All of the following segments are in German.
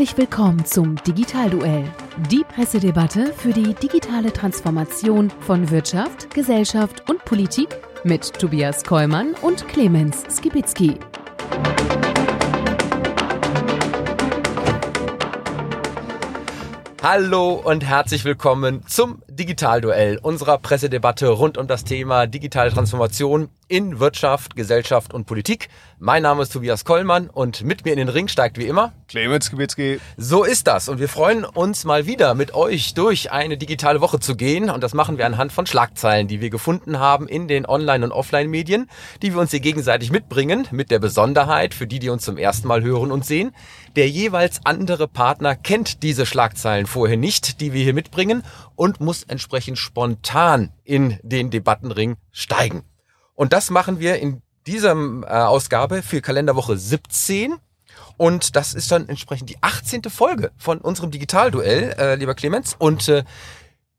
Herzlich willkommen zum Digitalduell, die Pressedebatte für die digitale Transformation von Wirtschaft, Gesellschaft und Politik mit Tobias Kollmann und Clemens Skibitzky. Hallo und herzlich willkommen zum Digitalduell, unserer Pressedebatte rund um das Thema digitale Transformation in Wirtschaft, Gesellschaft und Politik. Mein Name ist Tobias Kollmann und mit mir in den Ring steigt wie immer Clemens Kibitzki. So ist das und wir freuen uns mal wieder mit euch durch eine digitale Woche zu gehen und das machen wir anhand von Schlagzeilen, die wir gefunden haben in den Online- und Offline-Medien, die wir uns hier gegenseitig mitbringen, mit der Besonderheit für die, die uns zum ersten Mal hören und sehen. Der jeweils andere Partner kennt diese Schlagzeilen vorher nicht, die wir hier mitbringen und muss entsprechend spontan in den Debattenring steigen. Und das machen wir in dieser äh, Ausgabe für Kalenderwoche 17. Und das ist dann entsprechend die 18. Folge von unserem Digitalduell, äh, lieber Clemens. Und äh,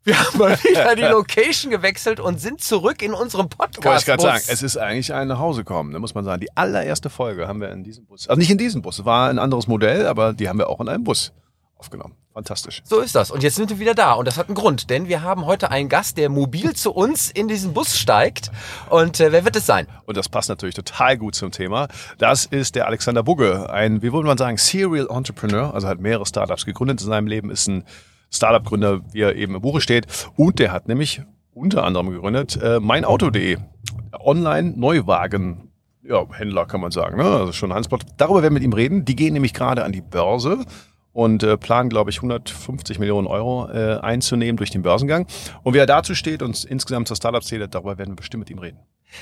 wir haben mal wieder die Location gewechselt und sind zurück in unserem Podcast. Wollte ich gerade sagen, es ist eigentlich ein Nachhausekommen, da muss man sagen. Die allererste Folge haben wir in diesem Bus. Also nicht in diesem Bus, es war ein anderes Modell, aber die haben wir auch in einem Bus aufgenommen. Fantastisch. So ist das. Und jetzt sind wir wieder da. Und das hat einen Grund, denn wir haben heute einen Gast, der mobil zu uns in diesen Bus steigt. Und äh, wer wird es sein? Und das passt natürlich total gut zum Thema. Das ist der Alexander Bugge, ein, wie würde man sagen, Serial Entrepreneur, also hat mehrere Startups gegründet in seinem Leben, ist ein Startup-Gründer, wie er eben im Buche steht. Und der hat nämlich unter anderem gegründet äh, meinauto.de, Online-Neuwagen. Ja, Händler kann man sagen, ne? also schon Handelsblatt. Darüber werden wir mit ihm reden. Die gehen nämlich gerade an die Börse und äh, planen, glaube ich, 150 Millionen Euro äh, einzunehmen durch den Börsengang. Und wie er dazu steht und insgesamt zur Startup-Szene, darüber werden wir bestimmt mit ihm reden.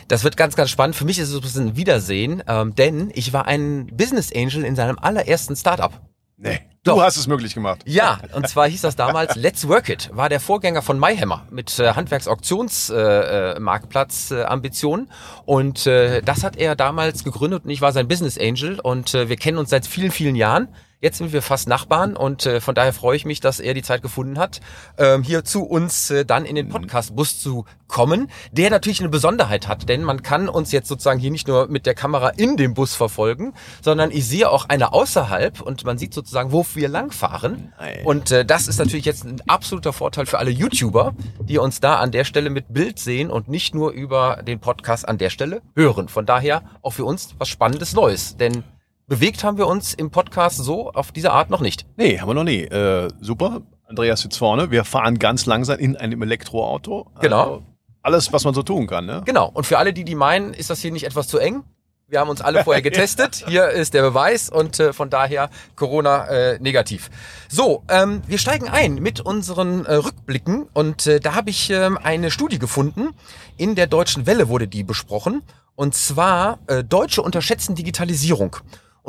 Das wird ganz, ganz spannend. Für mich ist es ein bisschen ein Wiedersehen, ähm, denn ich war ein Business Angel in seinem allerersten Startup. Nee. Du Doch. hast es möglich gemacht. Ja, und zwar hieß das damals Let's Work It, war der Vorgänger von MyHammer mit äh, Handwerksauktionsambitionen. Äh, äh, und äh, das hat er damals gegründet und ich war sein Business Angel und äh, wir kennen uns seit vielen, vielen Jahren. Jetzt sind wir fast Nachbarn und äh, von daher freue ich mich, dass er die Zeit gefunden hat, ähm, hier zu uns äh, dann in den mhm. Podcast-Bus zu kommen, der natürlich eine Besonderheit hat, denn man kann uns jetzt sozusagen hier nicht nur mit der Kamera in dem Bus verfolgen, sondern ich sehe auch eine außerhalb und man sieht sozusagen, wo wir langfahren. Nein. Und äh, das ist natürlich jetzt ein absoluter Vorteil für alle YouTuber, die uns da an der Stelle mit Bild sehen und nicht nur über den Podcast an der Stelle hören. Von daher auch für uns was Spannendes Neues, denn bewegt haben wir uns im Podcast so auf diese Art noch nicht. Nee, haben wir noch nie. Äh, super. Andreas sitzt vorne. Wir fahren ganz langsam in einem Elektroauto. Genau. Also alles, was man so tun kann. Ne? Genau. Und für alle, die die meinen, ist das hier nicht etwas zu eng? Wir haben uns alle vorher getestet. Hier ist der Beweis und äh, von daher Corona äh, negativ. So, ähm, wir steigen ein mit unseren äh, Rückblicken und äh, da habe ich ähm, eine Studie gefunden. In der Deutschen Welle wurde die besprochen und zwar äh, Deutsche unterschätzen Digitalisierung.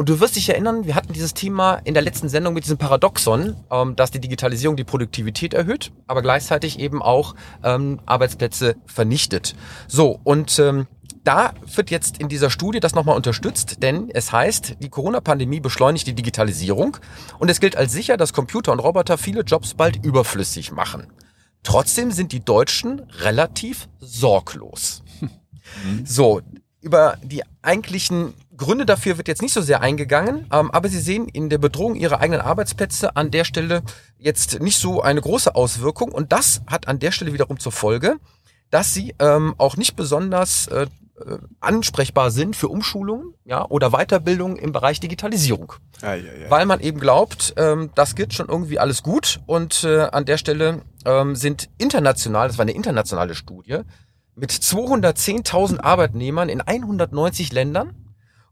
Und du wirst dich erinnern, wir hatten dieses Thema in der letzten Sendung mit diesem Paradoxon, ähm, dass die Digitalisierung die Produktivität erhöht, aber gleichzeitig eben auch ähm, Arbeitsplätze vernichtet. So, und ähm, da wird jetzt in dieser Studie das nochmal unterstützt, denn es heißt, die Corona-Pandemie beschleunigt die Digitalisierung und es gilt als sicher, dass Computer und Roboter viele Jobs bald überflüssig machen. Trotzdem sind die Deutschen relativ sorglos. Hm. So, über die eigentlichen Gründe dafür wird jetzt nicht so sehr eingegangen, ähm, aber Sie sehen in der Bedrohung Ihrer eigenen Arbeitsplätze an der Stelle jetzt nicht so eine große Auswirkung und das hat an der Stelle wiederum zur Folge, dass Sie ähm, auch nicht besonders äh, äh ansprechbar sind für Umschulungen ja, oder Weiterbildung im Bereich Digitalisierung. Ja, ja, ja. Weil man eben glaubt, ähm, das geht schon irgendwie alles gut und äh, an der Stelle ähm, sind international, das war eine internationale Studie, mit 210.000 Arbeitnehmern in 190 Ländern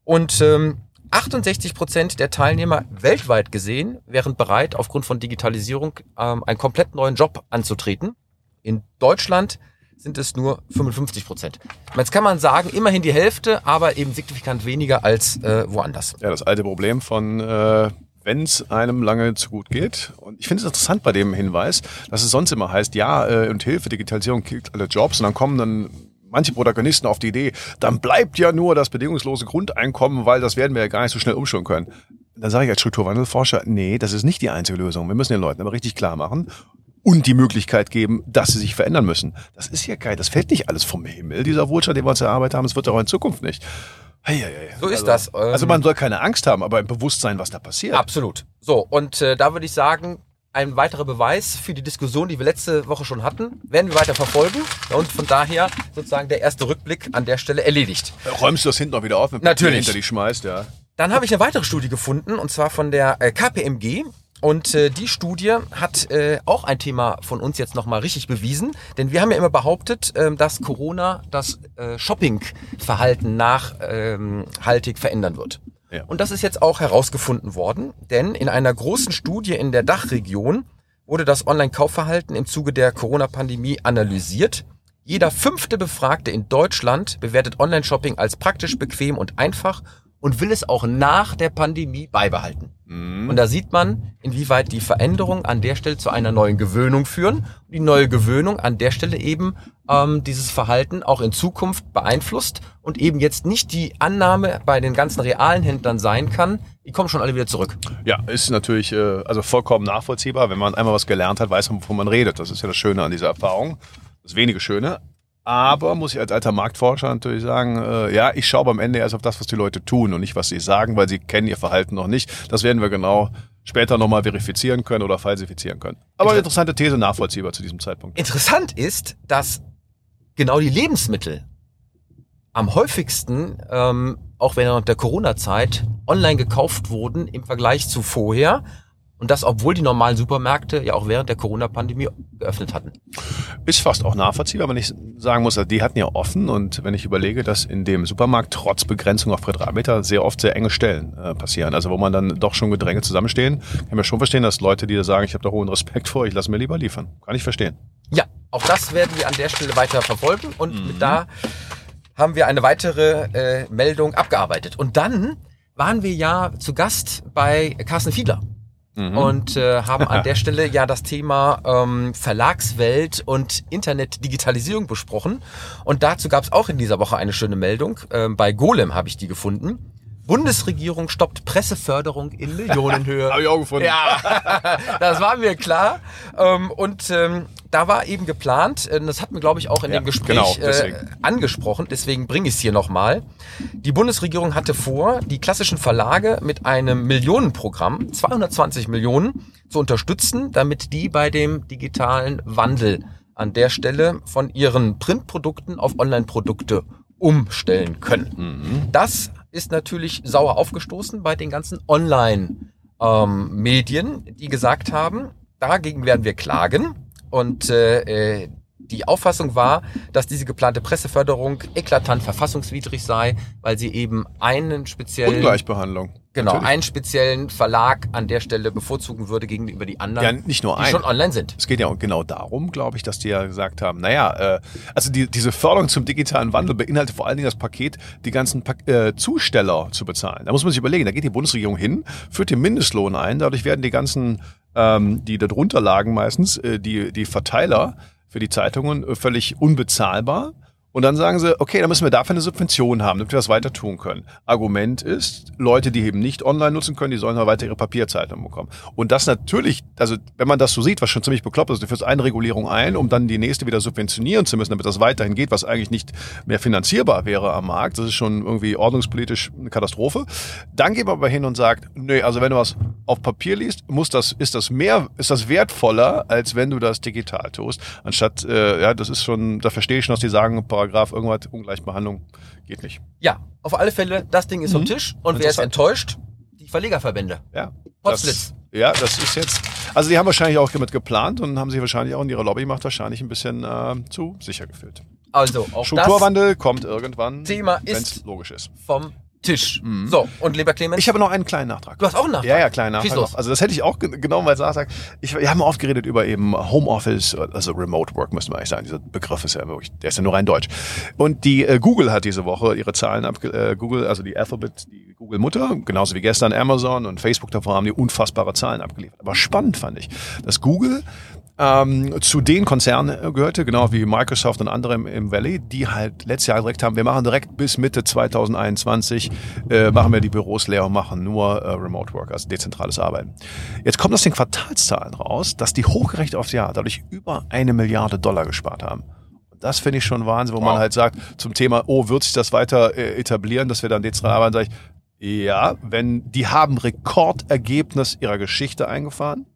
und ähm, 68 Prozent der Teilnehmer weltweit gesehen wären bereit, aufgrund von Digitalisierung ähm, einen komplett neuen Job anzutreten. In Deutschland sind es nur 55 Prozent. Jetzt kann man sagen, immerhin die Hälfte, aber eben signifikant weniger als äh, woanders. Ja, das alte Problem von äh, wenn es einem lange zu gut geht. Und ich finde es interessant bei dem Hinweis, dass es sonst immer heißt, ja, äh, und Hilfe, Digitalisierung killt alle Jobs und dann kommen dann manche Protagonisten auf die Idee, dann bleibt ja nur das bedingungslose Grundeinkommen, weil das werden wir ja gar nicht so schnell umschulen können. Dann sage ich als Strukturwandelforscher, nee, das ist nicht die einzige Lösung. Wir müssen den Leuten aber richtig klar machen und die Möglichkeit geben, dass sie sich verändern müssen. Das ist ja geil. Das fällt nicht alles vom Himmel, dieser Wohlstand, den wir uns erarbeitet haben. Es wird auch in Zukunft nicht. Hei, hei, hei. So ist also, das. Also man soll keine Angst haben, aber im Bewusstsein, was da passiert. Absolut. So, und äh, da würde ich sagen, ein weiterer Beweis für die Diskussion, die wir letzte Woche schon hatten, werden wir weiter verfolgen. Und von daher sozusagen der erste Rückblick an der Stelle erledigt. Räumst du das hinten noch wieder auf, wenn Natürlich. hinter dich schmeißt, ja. Dann habe ich eine weitere Studie gefunden, und zwar von der äh, KPMG. Und äh, die Studie hat äh, auch ein Thema von uns jetzt nochmal richtig bewiesen. Denn wir haben ja immer behauptet, ähm, dass Corona das äh, Shoppingverhalten nachhaltig verändern wird. Und das ist jetzt auch herausgefunden worden. Denn in einer großen Studie in der Dachregion wurde das Online-Kaufverhalten im Zuge der Corona-Pandemie analysiert. Jeder fünfte Befragte in Deutschland bewertet Online-Shopping als praktisch, bequem und einfach und will es auch nach der Pandemie beibehalten. Und da sieht man, inwieweit die Veränderungen an der Stelle zu einer neuen Gewöhnung führen. Und die neue Gewöhnung an der Stelle eben ähm, dieses Verhalten auch in Zukunft beeinflusst und eben jetzt nicht die Annahme bei den ganzen realen Händlern sein kann, die kommen schon alle wieder zurück. Ja, ist natürlich äh, also vollkommen nachvollziehbar. Wenn man einmal was gelernt hat, weiß man, wovon man redet. Das ist ja das Schöne an dieser Erfahrung. Das wenige Schöne. Aber muss ich als alter Marktforscher natürlich sagen, äh, ja, ich schaue am Ende erst auf das, was die Leute tun und nicht, was sie sagen, weil sie kennen ihr Verhalten noch nicht. Das werden wir genau später nochmal verifizieren können oder falsifizieren können. Aber eine interessante These nachvollziehbar zu diesem Zeitpunkt. Interessant ist, dass genau die Lebensmittel am häufigsten, ähm, auch während der Corona-Zeit, online gekauft wurden im Vergleich zu vorher. Und das, obwohl die normalen Supermärkte ja auch während der Corona-Pandemie geöffnet hatten. Ist fast auch nachvollziehbar, wenn ich sagen muss, die hatten ja offen und wenn ich überlege, dass in dem Supermarkt trotz Begrenzung auf Quadratmeter sehr oft sehr enge Stellen äh, passieren, also wo man dann doch schon gedrängt zusammenstehen, kann mir schon verstehen, dass Leute, die da sagen, ich habe da hohen Respekt vor, ich lasse mir lieber liefern. Kann ich verstehen. Ja, auch das werden wir an der Stelle weiter verfolgen und mit da haben wir eine weitere äh, Meldung abgearbeitet. Und dann waren wir ja zu Gast bei Carsten Fiedler. Und äh, haben an der Stelle ja das Thema ähm, Verlagswelt und Internetdigitalisierung besprochen. Und dazu gab es auch in dieser Woche eine schöne Meldung. Ähm, bei Golem habe ich die gefunden. Bundesregierung stoppt Presseförderung in Millionenhöhe. Habe ich auch gefunden. Ja, das war mir klar. Ähm, und ähm, da war eben geplant, äh, das hat mir, glaube ich, auch in Ja, dem Gespräch genau, äh, angesprochen, deswegen bringe ich es hier nochmal. Die Bundesregierung hatte vor, die klassischen Verlage mit einem Millionenprogramm, 220 Millionen, zu unterstützen, damit die bei dem digitalen Wandel an der Stelle von ihren Printprodukten auf Online-Produkte umstellen können. Das ist natürlich sauer aufgestoßen bei den ganzen Online-Medien, die gesagt haben, dagegen werden wir klagen. Und äh, äh, die Auffassung war, dass diese geplante Presseförderung eklatant verfassungswidrig sei, weil sie eben einen speziellen, Ungleichbehandlung. genau, Natürlich. einen speziellen Verlag an der Stelle bevorzugen würde gegenüber die anderen, Ja, nicht nur die einen. schon online sind. Es geht ja genau darum, glaube ich, dass die ja gesagt haben, naja, äh, also die, diese Förderung zum digitalen Wandel beinhaltet vor allen Dingen das Paket, die ganzen pa äh, Zusteller zu bezahlen. Da muss man sich überlegen, da geht die Bundesregierung hin, führt den Mindestlohn ein, dadurch werden die ganzen, ähm, die darunter lagen meistens, äh, die, die Verteiler für die Zeitungen äh, völlig unbezahlbar. Und dann sagen sie, okay, dann müssen wir dafür eine Subvention haben, damit wir das weiter tun können. Argument ist, Leute, die eben nicht online nutzen können, die sollen mal weiter ihre Papierzeitung bekommen. Und das natürlich, also wenn man das so sieht, was schon ziemlich bekloppt ist, du führst eine Regulierung ein, um dann die nächste wieder subventionieren zu müssen, damit das weiterhin geht, was eigentlich nicht mehr finanzierbar wäre am Markt. Das ist schon irgendwie ordnungspolitisch eine Katastrophe. Dann geht man aber hin und sagt, nö, also wenn du was auf Papier liest, muss das, ist das mehr, ist das wertvoller, als wenn du das digital tust. Anstatt, äh, ja, das ist schon, da verstehe ich schon, dass die sagen, Paragraph irgendwas, Ungleichbehandlung geht nicht. Ja, auf alle Fälle, das Ding ist vom Tisch. Und wer ist enttäuscht? Die Verlegerverbände. Ja. Potzblitz. Das, ja, das ist jetzt. Also die haben wahrscheinlich auch damit geplant und haben sich wahrscheinlich auch in ihrer Lobbymacht wahrscheinlich ein bisschen äh, zu sicher gefühlt. Also, auch das Strukturwandel kommt irgendwann, Thema wenn's ist- logisch ist. vom Tisch. So, und lieber Clemens, Ich habe noch einen kleinen Nachtrag. du hast auch einen Nachtrag. Ja, ja, kleinen Nachtrag noch. Also das hätte ich auch ge- genommen, weil Sarah sagt, ich, wir haben oft geredet über eben Homeoffice, also Remote Work müsste man eigentlich sagen. Dieser Begriff ist ja wirklich, der ist ja nur rein deutsch. Und die äh, Google hat diese Woche ihre Zahlen abge äh, Google, also die Alphabet, die Google Mutter, genauso wie gestern Amazon und Facebook davor haben die unfassbare Zahlen abgeliefert. Aber spannend fand ich, dass Google ähm, zu den Konzernen äh, gehörte, genau wie Microsoft und andere im, im Valley, die halt letztes Jahr direkt haben, wir machen direkt bis Mitte 2021, äh, machen wir die Büros leer und machen nur äh, Remote Work, also dezentrales Arbeiten. Jetzt kommt aus den Quartalszahlen raus, dass die hochgerechnet aufs Jahr dadurch über eine Milliarde Dollar gespart haben. Das finde ich schon Wahnsinn, wo Wow. man halt sagt, zum Thema, oh, wird sich das weiter äh, etablieren, dass wir dann dezentral arbeiten, sage ich, ja, wenn die haben Rekordergebnis ihrer Geschichte eingefahren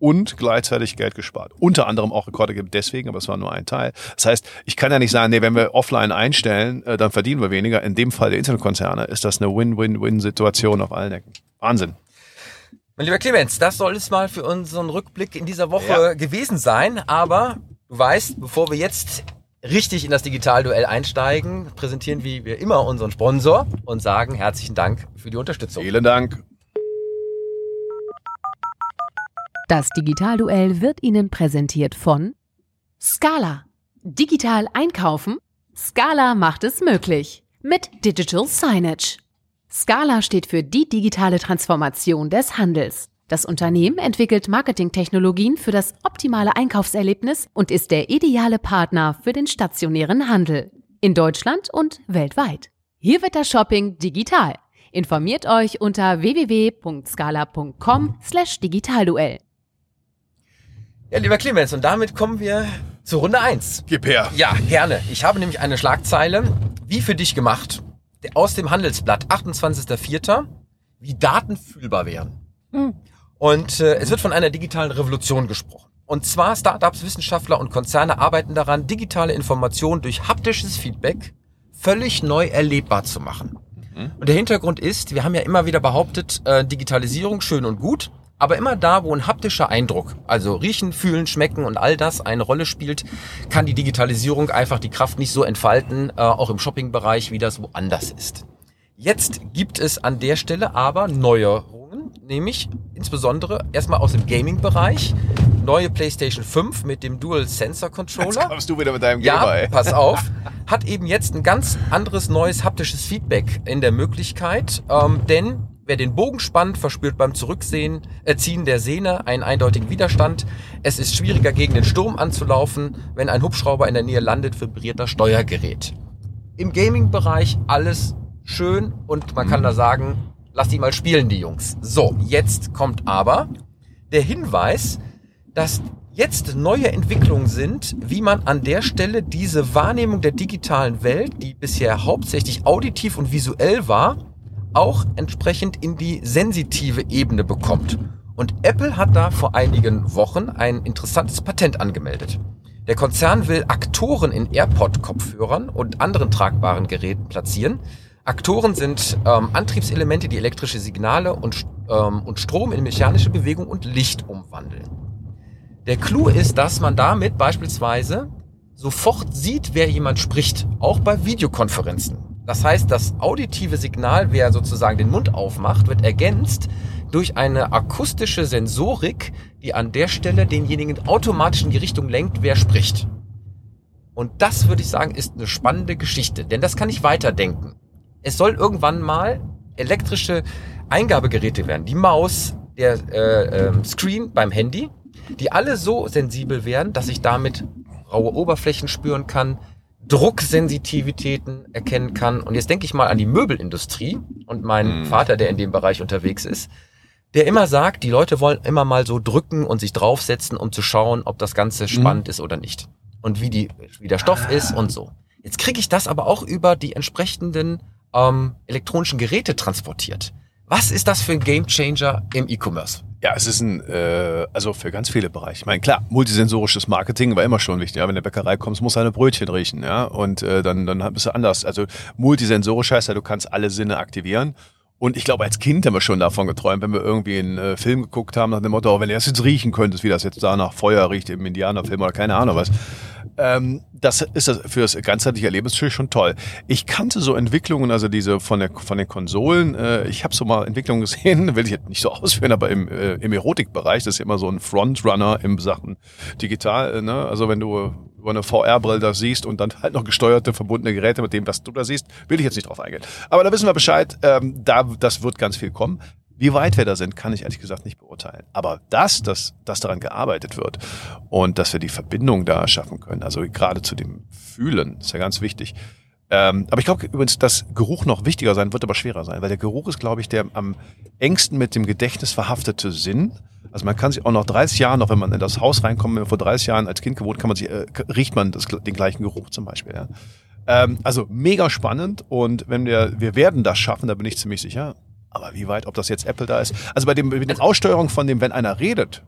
und gleichzeitig Geld gespart. Unter anderem auch Rekordergebnis deswegen, aber es war nur ein Teil. Das heißt, ich kann ja nicht sagen, nee, wenn wir offline einstellen, äh, dann verdienen wir weniger. In dem Fall der Internetkonzerne ist das eine Win-Win-Win-Situation auf allen Ecken. Wahnsinn. Mein lieber Clemens, das soll es mal für unseren Rückblick in dieser Woche Ja. gewesen sein. Aber du weißt, bevor wir jetzt richtig in das Digitalduell einsteigen, präsentieren wir wie immer unseren Sponsor und sagen herzlichen Dank für die Unterstützung. Vielen Dank. Das Digitalduell wird Ihnen präsentiert von Scala. Digital einkaufen? Scala macht es möglich. Mit Digital Signage. Scala steht für die digitale Transformation des Handels. Das Unternehmen entwickelt Marketingtechnologien für das optimale Einkaufserlebnis und ist der ideale Partner für den stationären Handel. In Deutschland und weltweit. Hier wird das Shopping digital. Informiert euch unter www.scala.com slash digitalduell. Ja, lieber Clemens, und damit kommen wir zur Runde 1. Gib her. Ja, gerne. Ich habe nämlich eine Schlagzeile, wie für dich gemacht, aus dem Handelsblatt, 28.04., wie Daten fühlbar wären. Und äh, es wird von einer digitalen Revolution gesprochen. Und zwar Startups, Wissenschaftler und Konzerne arbeiten daran, digitale Informationen durch haptisches Feedback völlig neu erlebbar zu machen. Und der Hintergrund ist, wir haben ja immer wieder behauptet, äh, Digitalisierung schön und gut, aber immer da, wo ein haptischer Eindruck, also riechen, fühlen, schmecken und all das eine Rolle spielt, kann die Digitalisierung einfach die Kraft nicht so entfalten, äh, auch im Shoppingbereich, wie das woanders ist. Jetzt gibt es an der Stelle aber Neuerungen, nämlich insbesondere erstmal aus dem Gaming-Bereich, neue PlayStation 5 mit dem Dual Sensor Jetzt Controller. kommst du wieder mit deinem Ja, Gamer, ey. pass auf. Hat eben jetzt ein ganz anderes neues haptisches Feedback in der Möglichkeit, ähm, denn wer den Bogen spannt, verspürt beim Zurücksehen, äh, der Sehne einen eindeutigen Widerstand. Es ist schwieriger gegen den Sturm anzulaufen. Wenn ein Hubschrauber in der Nähe landet, vibriert das Steuergerät. Im Gaming-Bereich alles schön und man kann da sagen, lass die mal spielen, die Jungs. So, jetzt kommt aber der Hinweis, dass jetzt neue Entwicklungen sind, wie man an der Stelle diese Wahrnehmung der digitalen Welt, die bisher hauptsächlich auditiv und visuell war, auch entsprechend in die sensitive Ebene bekommt. Und Apple hat da vor einigen Wochen ein interessantes Patent angemeldet. Der Konzern will Aktoren in AirPod-Kopfhörern und anderen tragbaren Geräten platzieren. Aktoren sind ähm, Antriebselemente, die elektrische Signale und, ähm, und Strom in mechanische Bewegung und Licht umwandeln. Der Clou ist, dass man damit beispielsweise sofort sieht, wer jemand spricht, auch bei Videokonferenzen. Das heißt, das auditive Signal, wer sozusagen den Mund aufmacht, wird ergänzt durch eine akustische Sensorik, die an der Stelle denjenigen automatisch in die Richtung lenkt, wer spricht. Und das würde ich sagen, ist eine spannende Geschichte, denn das kann ich weiterdenken. Es soll irgendwann mal elektrische Eingabegeräte werden, die Maus, der äh, ähm, Screen beim Handy, die alle so sensibel werden, dass ich damit raue Oberflächen spüren kann, Drucksensitivitäten erkennen kann. Und jetzt denke ich mal an die Möbelindustrie und meinen Mhm. Vater, der in dem Bereich unterwegs ist, der immer sagt, die Leute wollen immer mal so drücken und sich draufsetzen, um zu schauen, ob das Ganze spannend ist oder nicht. Und wie, die, wie der Stoff ist und so. Jetzt kriege ich das aber auch über die entsprechenden ähm, elektronischen Geräte transportiert. Was ist das für ein Gamechanger im E-Commerce? Ja, es ist ein, äh, also für ganz viele Bereiche. Ich meine, klar, multisensorisches Marketing war immer schon wichtig. Ja? Wenn du in der Bäckerei kommst, muss deine Brötchen riechen, ja. Und äh, dann, dann bist du anders. Also multisensorisch heißt ja, du kannst alle Sinne aktivieren. Und ich glaube, als Kind haben wir schon davon geträumt, wenn wir irgendwie einen äh, Film geguckt haben, nach dem Motto, oh, wenn du das jetzt riechen könntest, wie das jetzt da nach Feuer riecht im Indianerfilm oder keine Ahnung was. Ähm, das ist das für das ganzheitliche Erlebnis schon toll. Ich kannte so Entwicklungen, also diese von, der, von den Konsolen. Äh, ich habe so mal Entwicklungen gesehen, will ich jetzt nicht so ausführen, aber im, äh, im Erotikbereich, das ist ja immer so ein Frontrunner im Sachen digital. Äh, ne? Also wenn du über eine VR-Brille das siehst und dann halt noch gesteuerte, verbundene Geräte mit dem, was du da siehst, will ich jetzt nicht drauf eingehen. Aber da wissen wir Bescheid, ähm, da, das wird ganz viel kommen. Wie weit wir da sind, kann ich ehrlich gesagt nicht beurteilen. Aber das, dass, dass daran gearbeitet wird und dass wir die Verbindung da schaffen können, also gerade zu dem Fühlen, ist ja ganz wichtig. Ähm, aber ich glaube übrigens, dass Geruch noch wichtiger sein wird, aber schwerer sein, weil der Geruch ist, glaube ich, der am engsten mit dem Gedächtnis verhaftete Sinn. Also man kann sich auch noch 30 Jahre, noch wenn man in das Haus reinkommt, wenn man vor 30 Jahren als Kind gewohnt, kann man sich, äh, riecht man das, den gleichen Geruch zum Beispiel. Ja. Ähm, also mega spannend und wenn wir, wir werden das schaffen, da bin ich ziemlich sicher. Aber wie weit, ob das jetzt Apple da ist? Also bei dem, mit der Aussteuerung von dem, wenn einer redet,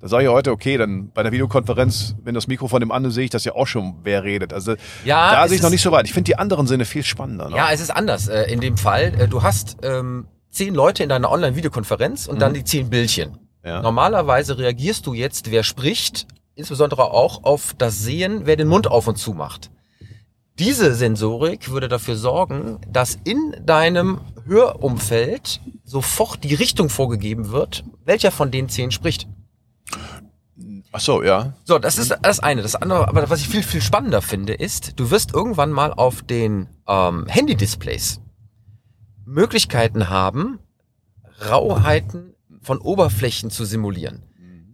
da sage ich heute, okay, dann bei der Videokonferenz, wenn das Mikro von dem anderen sehe ich das ja auch schon, wer redet. Also Ja, da sehe ich noch nicht so weit. Ich finde die anderen Sinne viel spannender. Ne? Ja, es ist anders äh, in dem Fall. Äh, du hast ähm, zehn Leute in deiner Online-Videokonferenz und dann die zehn Bildchen. Ja. Normalerweise reagierst du jetzt, wer spricht, insbesondere auch auf das Sehen, wer den Mund auf und zu macht. Diese Sensorik würde dafür sorgen, dass in deinem Hörumfeld sofort die Richtung vorgegeben wird, welcher von den zehn spricht. Ach so, ja. So, das ist das eine. Das andere, aber was ich viel, viel spannender finde, ist, du wirst irgendwann mal auf den ähm, Handy-Displays Möglichkeiten haben, Rauheiten von Oberflächen zu simulieren.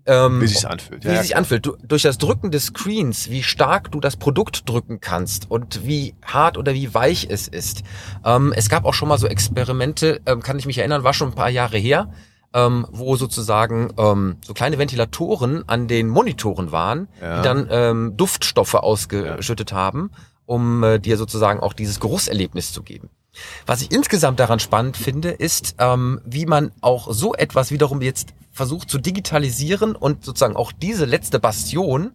Ähm, Wie sich's anfühlt. Wie Ja, sich anfühlt. Du, durch das Drücken des Screens, wie stark du das Produkt drücken kannst und wie hart oder wie weich es ist. Ähm, es gab auch schon mal so Experimente, ähm, kann ich mich erinnern, war schon ein paar Jahre her, ähm, wo sozusagen ähm, so kleine Ventilatoren an den Monitoren waren, Ja. die dann ähm, Duftstoffe ausgeschüttet haben, um äh, dir sozusagen auch dieses Geruchserlebnis zu geben. Was ich insgesamt daran spannend finde, ist, ähm, wie man auch so etwas wiederum jetzt versucht zu digitalisieren und sozusagen auch diese letzte Bastion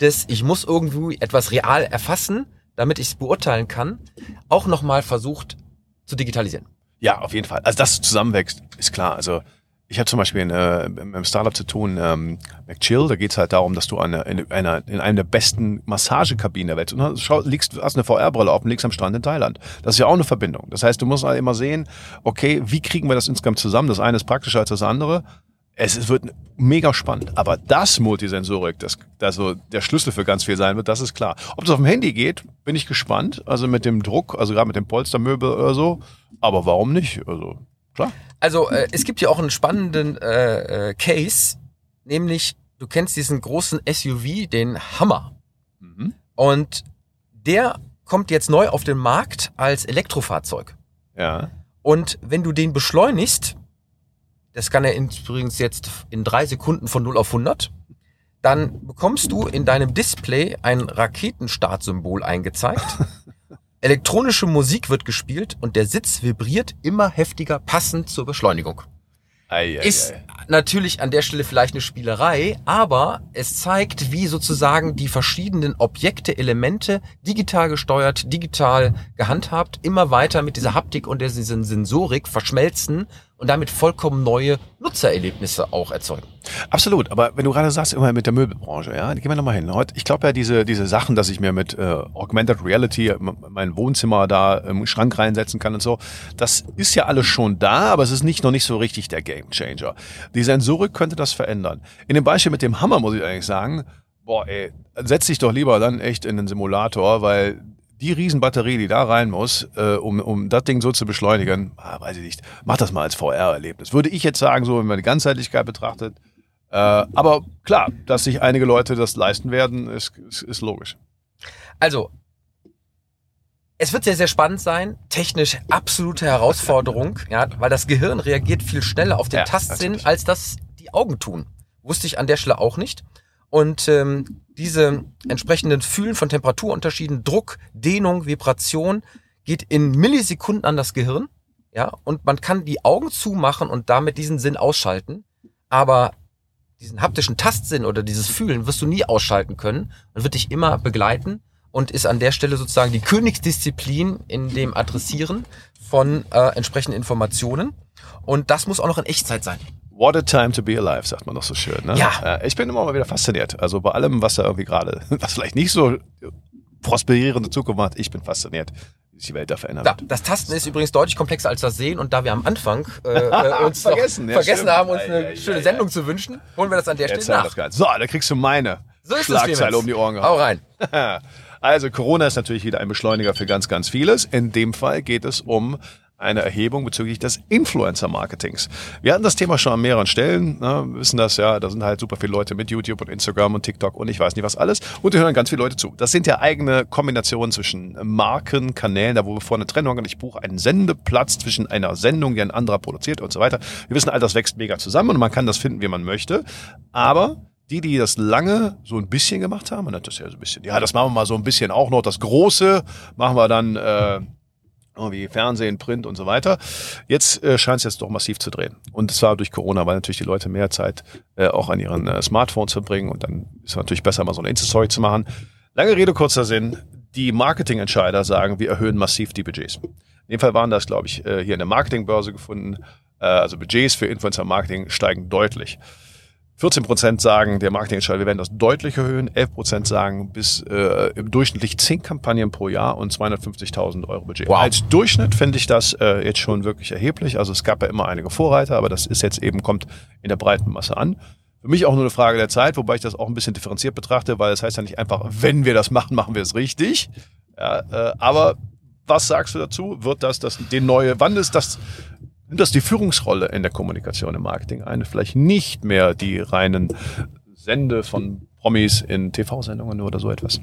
des, ich muss irgendwie etwas real erfassen, damit ich es beurteilen kann, auch nochmal versucht zu digitalisieren. Ja, auf jeden Fall. Also, dass es zusammenwächst, ist klar. Also, ich habe zum Beispiel in, äh, einem Startup zu tun, ähm, McChill, da geht's halt darum, dass du eine, in, einer, in einer der besten Massagekabinen der Welt und schau, liegst, hast eine VR-Brille auf und liegst am Strand in Thailand. Das ist ja auch eine Verbindung. Das heißt, du musst halt immer sehen, okay, wie kriegen wir das insgesamt zusammen? Das eine ist praktischer als das andere. Es ist- wird mega spannend. Aber das Multisensorik, das, das so der Schlüssel für ganz viel sein wird, das ist klar. Ob es auf dem Handy geht, bin ich gespannt. Also mit dem Druck, also gerade mit dem Polstermöbel oder so. Aber warum nicht? Also, klar. Also äh, es gibt ja auch einen spannenden äh, äh, Case, nämlich du kennst diesen großen SUV, den Hammer. Mhm. Und der kommt jetzt neu auf den Markt als Elektrofahrzeug. Ja. Und wenn du den beschleunigst, das kann er übrigens jetzt in drei Sekunden von 0 auf 100, dann bekommst du in deinem Display ein Raketenstartsymbol eingezeigt. Elektronische Musik wird gespielt und der Sitz vibriert immer heftiger, passend zur Beschleunigung. Ei, ei, Ist ei. natürlich an der Stelle vielleicht eine Spielerei, aber es zeigt, wie sozusagen die verschiedenen Objekte, Elemente digital gesteuert, digital gehandhabt, immer weiter mit dieser Haptik und dieser Sensorik verschmelzen und damit vollkommen neue Nutzererlebnisse auch erzeugen. Absolut, aber wenn du gerade sagst, immer mit der Möbelbranche, ja, gehen wir nochmal hin. Heute, ich glaube ja, diese, diese Sachen, dass ich mir mit äh, Augmented Reality m- mein Wohnzimmer da im Schrank reinsetzen kann und so, das ist ja alles schon da, aber es ist nicht noch nicht so richtig der Game Changer. Die Sensorik könnte das verändern. In dem Beispiel mit dem Hammer muss ich eigentlich sagen, boah, ey, setz dich doch lieber dann echt in den Simulator, weil die Riesenbatterie, die da rein muss, äh, um, um das Ding so zu beschleunigen, ah, weiß ich nicht, mach das mal als VR-Erlebnis. Würde ich jetzt sagen, so wenn man die Ganzheitlichkeit betrachtet. Äh, aber klar, dass sich einige Leute das leisten werden, ist, ist, ist logisch. Also, es wird sehr, sehr spannend sein. Technisch absolute Herausforderung, ja, weil das Gehirn reagiert viel schneller auf den Ja, Tastsinn, natürlich. als das die Augen tun. Wusste ich an der Stelle auch nicht. Und ähm, diese entsprechenden Fühlen von Temperaturunterschieden, Druck, Dehnung, Vibration geht in Millisekunden an das Gehirn. Ja, und man kann die Augen zumachen und damit diesen Sinn ausschalten. Aber diesen haptischen Tastsinn oder dieses Fühlen wirst du nie ausschalten können und wird dich immer begleiten und ist an der Stelle sozusagen die Königsdisziplin in dem Adressieren von äh, entsprechenden Informationen. Und das muss auch noch in Echtzeit sein. What a time to be alive, sagt man doch so schön. Ne? Ja. Äh, Ich bin immer mal wieder fasziniert. Also bei allem, was da irgendwie gerade, was vielleicht nicht so prosperierende Zukunft hat, ich bin fasziniert, wie sich die Welt da verändert. Ja, das Tasten ist übrigens deutlich komplexer als das Sehen und da wir am Anfang äh, äh, uns Vergessen, ja, vergessen stimmt. haben, uns Ei, eine ei, schöne ei, Sendung zu wünschen, holen wir das an der Jetzt Stelle nach. So, da kriegst du meine So Schlagzeile um die Ohren Hau gehauen. rein. Also Corona ist natürlich wieder ein Beschleuniger für ganz, ganz vieles. In dem Fall geht es um eine Erhebung bezüglich des Influencer-Marketings. Wir hatten das Thema schon an mehreren Stellen, ne, wissen das ja, da sind halt super viele Leute mit YouTube und Instagram und TikTok und ich weiß nicht was alles und die hören ganz viele Leute zu. Das sind ja eigene Kombinationen zwischen Marken, Kanälen, da wo wir vorne Trennung haben. Ich buche einen Sendeplatz zwischen einer Sendung, die ein anderer produziert und so weiter. Wir wissen all das wächst mega zusammen und man kann das finden, wie man möchte, aber die, die das lange so ein bisschen gemacht haben, man nennt das ja so ein bisschen, ja, das machen wir mal so ein bisschen auch noch, das Große machen wir dann äh, irgendwie Fernsehen, Print und so weiter. Jetzt äh, scheint es jetzt doch massiv zu drehen. Und zwar durch Corona, weil natürlich die Leute mehr Zeit äh, auch an ihren äh, Smartphones verbringen und dann ist es natürlich besser, mal so eine Insta-Story zu machen. Lange Rede, kurzer Sinn. Die Marketingentscheider sagen, wir erhöhen massiv die Budgets. In dem Fall waren das, glaube ich, äh, hier in der Marketingbörse gefunden. Äh, also Budgets für Influencer-Marketing steigen deutlich. 14 Prozent sagen, der Marketingentscheider, wir werden das deutlich erhöhen. 11 Prozent sagen, bis äh, im durchschnittlich 10 Kampagnen pro Jahr und 250.000 Euro Budget. Wow. Als Durchschnitt finde ich das äh, jetzt schon wirklich erheblich. Also es gab ja immer einige Vorreiter, aber das ist jetzt eben, kommt in der breiten Masse an. Für mich auch nur eine Frage der Zeit, wobei ich das auch ein bisschen differenziert betrachte, weil es das heißt ja nicht einfach, wenn wir das machen, machen wir es richtig. Ja, äh, aber was sagst du dazu? Wird das, das den neue, wann ist das Nimmt das die Führungsrolle in der Kommunikation im Marketing ein? Vielleicht nicht mehr die reinen Sende von Promis in TV-Sendungen oder so etwas?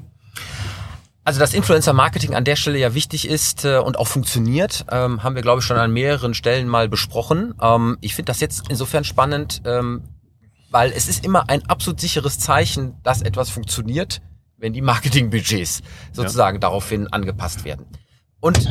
Also dass Influencer-Marketing an der Stelle ja wichtig ist äh, und auch funktioniert, ähm, haben wir, glaube ich, schon an mehreren Stellen mal besprochen. Ähm, ich finde das jetzt insofern spannend, ähm, weil es ist immer ein absolut sicheres Zeichen, dass etwas funktioniert, wenn die Marketingbudgets sozusagen ja. daraufhin angepasst werden. Und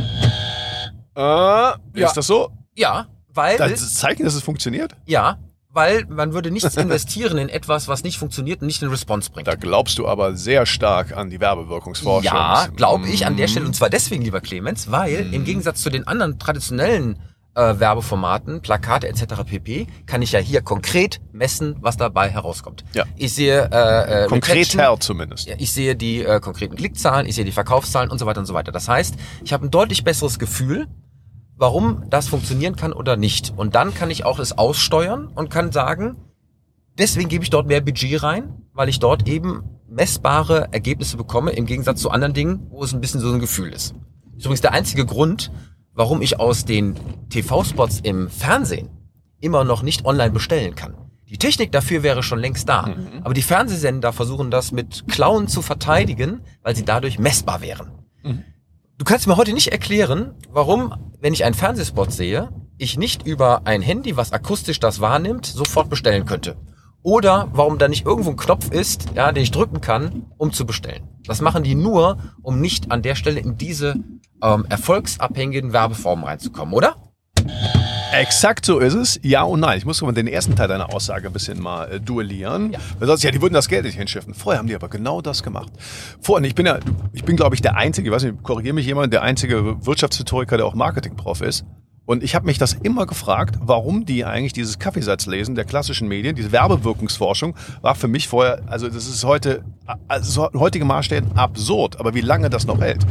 äh, ja. ist das so? Ja, weil. Das zeigen, dass es funktioniert? Ja, weil man würde nichts investieren in etwas, was nicht funktioniert und nicht eine Response bringt. Da glaubst du aber sehr stark an die Werbewirkungsforschung. Ja, glaube ich an der Stelle. Und zwar deswegen, lieber Clemens, weil mm. im Gegensatz zu den anderen traditionellen äh, Werbeformaten, Plakate etc. pp, kann ich ja hier konkret messen, was dabei herauskommt. Ja. Ich sehe äh, äh, konkreter zumindest. Ja, ich sehe die äh, konkreten Klickzahlen, ich sehe die Verkaufszahlen und so weiter und so weiter. Das heißt, ich habe ein deutlich besseres Gefühl, warum das funktionieren kann oder nicht. Und dann kann ich auch es aussteuern und kann sagen, deswegen gebe ich dort mehr Budget rein, weil ich dort eben messbare Ergebnisse bekomme, im Gegensatz zu anderen Dingen, wo es ein bisschen so ein Gefühl ist. Das ist übrigens der einzige Grund, warum ich aus den TV-Spots im Fernsehen immer noch nicht online bestellen kann. Die Technik dafür wäre schon längst da. Mhm. Aber die Fernsehsender versuchen das mit Klauen zu verteidigen, weil sie dadurch messbar wären. Mhm. Du kannst mir heute nicht erklären, warum, wenn ich einen Fernsehspot sehe, ich nicht über ein Handy, was akustisch das wahrnimmt, sofort bestellen könnte. Oder warum da nicht irgendwo ein Knopf ist, ja, den ich drücken kann, um zu bestellen. Das machen die nur, um nicht an der Stelle in diese ähm, erfolgsabhängigen Werbeformen reinzukommen, oder? Exakt so ist es. Ja und nein. Ich muss mal den ersten Teil deiner Aussage ein bisschen mal äh, duellieren. Ja. Weil sonst, ja, die würden das Geld nicht hinschiffen. Vorher haben die aber genau das gemacht. Vorher, ich bin ja, ich bin glaube ich der einzige, ich weiß nicht, korrigiere mich jemand, der einzige Wirtschaftshistoriker, der auch Marketingprof ist. Und ich habe mich das immer gefragt, warum die eigentlich dieses Kaffeesatzlesen der klassischen Medien, diese Werbewirkungsforschung, war für mich vorher, also das ist heute, also heutige Maßstäben absurd, aber wie lange das noch hält.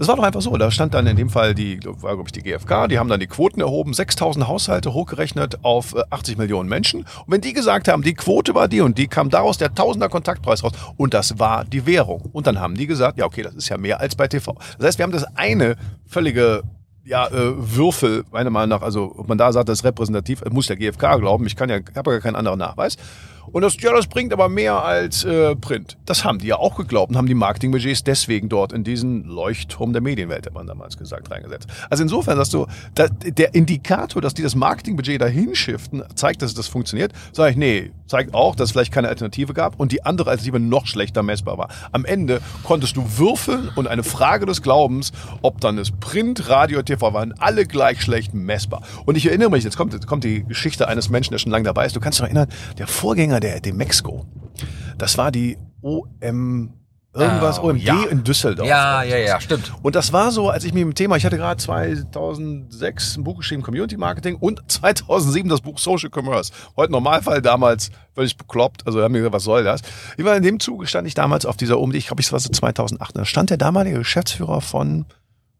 Das war doch einfach so, da stand dann in dem Fall die, war glaube ich die GfK, die haben dann die Quoten erhoben, 6000 Haushalte hochgerechnet auf 80 äh, Millionen Menschen. Und wenn die gesagt haben, die Quote war die und die, kam daraus der Tausender Kontaktpreis raus und das war die Währung. Und dann haben die gesagt, ja okay, das ist ja mehr als bei TV. Das heißt, wir haben das eine völlige ja, äh, Würfel, meiner Meinung nach, also ob man da sagt, das ist repräsentativ, muss der GfK glauben, ich kann ja, habe ja keinen anderen Nachweis. Und das, ja, das bringt aber mehr als äh, Print. Das haben die ja auch geglaubt und haben die Marketingbudgets deswegen dort in diesen Leuchtturm der Medienwelt, hat man damals gesagt, reingesetzt. Also insofern, dass du, da, der Indikator, dass die das Marketingbudget dahin shiften, zeigt, dass das funktioniert, sage ich, nee, zeigt auch, dass es vielleicht keine Alternative gab und die andere Alternative noch schlechter messbar war. Am Ende konntest du würfeln und eine Frage des Glaubens, ob dann es Print, Radio, TV waren, alle gleich schlecht messbar. Und ich erinnere mich, jetzt kommt, jetzt kommt die Geschichte eines Menschen, der schon lange dabei ist. Du kannst dich erinnern, der Vorgänger der Demexco, das war die OM Irgendwas oh, OMG ja. in Düsseldorf. Ja, ja, ja, stimmt. Und das war so, als ich mich mit dem Thema, ich hatte gerade 2006 ein Buch geschrieben, Community Marketing und 2007 das Buch Social Commerce. Heute Normalfall, damals völlig bekloppt. Also haben mir gesagt, was soll das? Ich war in dem Zuge stand ich damals auf dieser OMD, ich glaube, ich war so 2008. Da stand der damalige Geschäftsführer von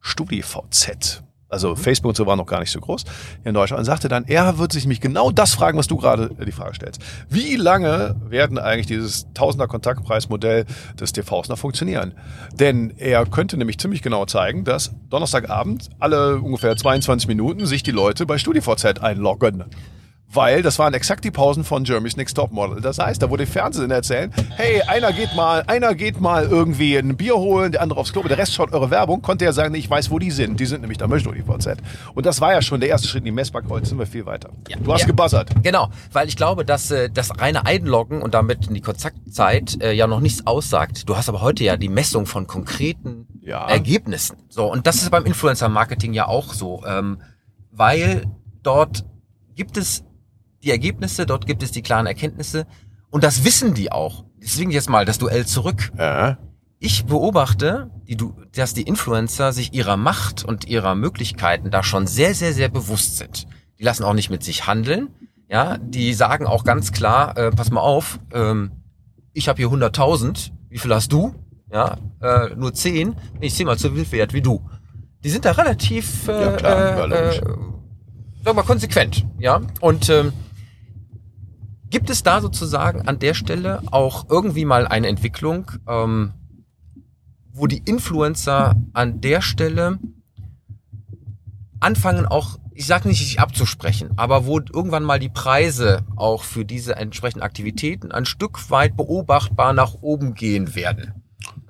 StudiVZ. Also Facebook und so war noch gar nicht so groß in Deutschland. Und sagte dann, er würde sich mich genau das fragen, was du gerade die Frage stellst. Wie lange werden eigentlich dieses Tausender Kontaktpreismodell des TVs noch funktionieren? Denn er könnte nämlich ziemlich genau zeigen, dass Donnerstagabend alle ungefähr 22 Minuten sich die Leute bei StudiVZ einloggen weil das waren exakt die Pausen von Jeremy's Next Top Model. Das heißt, da wurde Fernsehen erzählen, hey, einer geht mal, einer geht mal irgendwie ein Bier holen, der andere aufs Klo, der Rest schaut eure Werbung, konnte er sagen, ich weiß, wo die sind. Die sind nämlich da bei StudiVZ. Und das war ja schon der erste Schritt in die Messbar. Heute sind wir viel weiter. Ja. Du hast ja. gebuzzert. Genau, weil ich glaube, dass äh, das reine Einloggen und damit in die Kontaktzeit äh, ja noch nichts aussagt. Du hast aber heute ja die Messung von konkreten ja. Ergebnissen. So, und das ist beim Influencer-Marketing ja auch so, ähm, weil dort gibt es die Ergebnisse, dort gibt es die klaren Erkenntnisse und das wissen die auch. Deswegen jetzt mal das Duell zurück. Ja. Ich beobachte, die, dass die Influencer sich ihrer Macht und ihrer Möglichkeiten da schon sehr, sehr, sehr bewusst sind. Die lassen auch nicht mit sich handeln. Ja, die sagen auch ganz klar, äh, pass mal auf, ähm, ich habe hier 100.000, wie viel hast du? Ja, äh, nur 10, ich zehnmal so viel wert wie du. Die sind da relativ, äh, ja, klar, äh, äh, sag mal, konsequent. Ja, und ähm, Gibt es da sozusagen an der Stelle auch irgendwie mal eine Entwicklung, ähm, wo die Influencer an der Stelle anfangen auch, ich sage nicht, sich abzusprechen, aber wo irgendwann mal die Preise auch für diese entsprechenden Aktivitäten ein Stück weit beobachtbar nach oben gehen werden?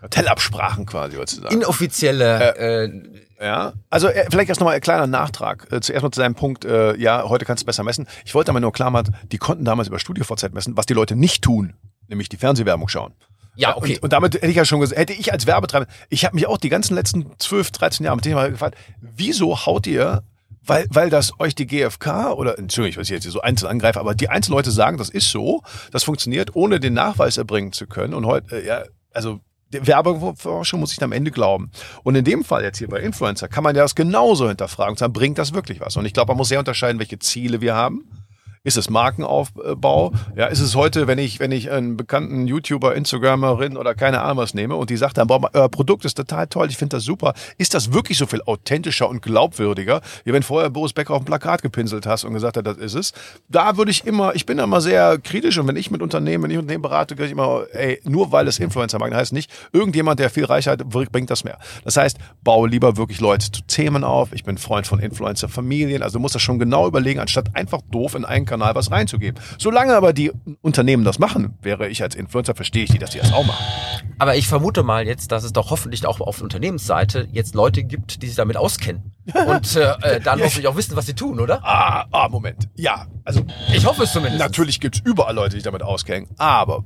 Kartellabsprachen quasi heutzutage. Inoffizielle äh, äh, ja, also äh, vielleicht erst nochmal ein kleiner Nachtrag. Äh, zuerst mal zu seinem Punkt, äh, ja, heute kannst du besser messen. Ich wollte aber nur klar machen, die konnten damals über StudioVZ messen, was die Leute nicht tun, nämlich die Fernsehwerbung schauen. Ja, okay. Und, und, damit hätte ich ja schon gesagt, hätte ich als Werbetreiber, ich habe mich auch die ganzen letzten 12, 13 Jahre mit dem mal gefragt, wieso haut ihr weil, weil das euch die GfK oder, Entschuldigung, ich weiß jetzt hier so einzeln angreife, aber die Einzelleute sagen, das ist so, das funktioniert, ohne den Nachweis erbringen zu können. Und heute, äh, ja, also Werbeforschung muss ich am Ende glauben. Und in dem Fall jetzt hier bei Influencer kann man ja das genauso hinterfragen und sagen, bringt das wirklich was? Und ich glaube, man muss sehr unterscheiden, welche Ziele wir haben ist es Markenaufbau? Ja, ist es heute, wenn ich, wenn ich einen bekannten YouTuber, Instagramerin oder keine Ahnung was nehme und die sagt dann, boah, euer Produkt ist total toll, ich finde das super. Ist das wirklich so viel authentischer und glaubwürdiger, wie wenn vorher Boris Becker auf dem Plakat gepinselt hast und gesagt hat, das ist es? Da würde ich immer, ich bin immer sehr kritisch und wenn ich mit Unternehmen, wenn ich Unternehmen berate, gehe ich immer, ey, nur weil es Influencer-Marketing heißt nicht, irgendjemand, der viel Reichweite bringt das mehr. Das heißt, baue lieber wirklich Leute zu Themen auf. Ich bin Freund von Influencer-Familien, also du musst das schon genau überlegen, anstatt einfach doof in einen Kanal was reinzugeben. Solange aber die Unternehmen das machen, wäre ich als Influencer, verstehe ich die, dass die das auch machen. Aber ich vermute mal jetzt, dass es doch hoffentlich auch auf Unternehmensseite jetzt Leute gibt, die sich damit auskennen. Und äh, äh dann hoffentlich auch wissen, was sie tun, oder? Ah, ah, Moment. Ja, also. Ich hoffe es zumindest. Natürlich gibt es überall Leute, die sich damit auskennen. Aber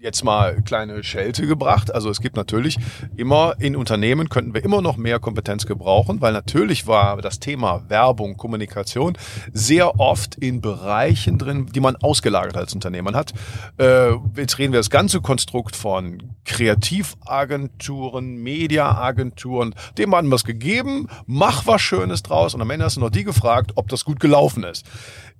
jetzt mal kleine Schelte gebracht. Also es gibt natürlich immer in Unternehmen könnten wir immer noch mehr Kompetenz gebrauchen, weil natürlich war das Thema Werbung, Kommunikation sehr oft in Bereichen drin, die man ausgelagert als Unternehmen hat. Äh, jetzt reden wir das ganze Konstrukt von Kreativagenturen, Mediaagenturen, dem hat man was gegeben, mach was Schönes draus und am Ende hast du noch die gefragt, ob das gut gelaufen ist.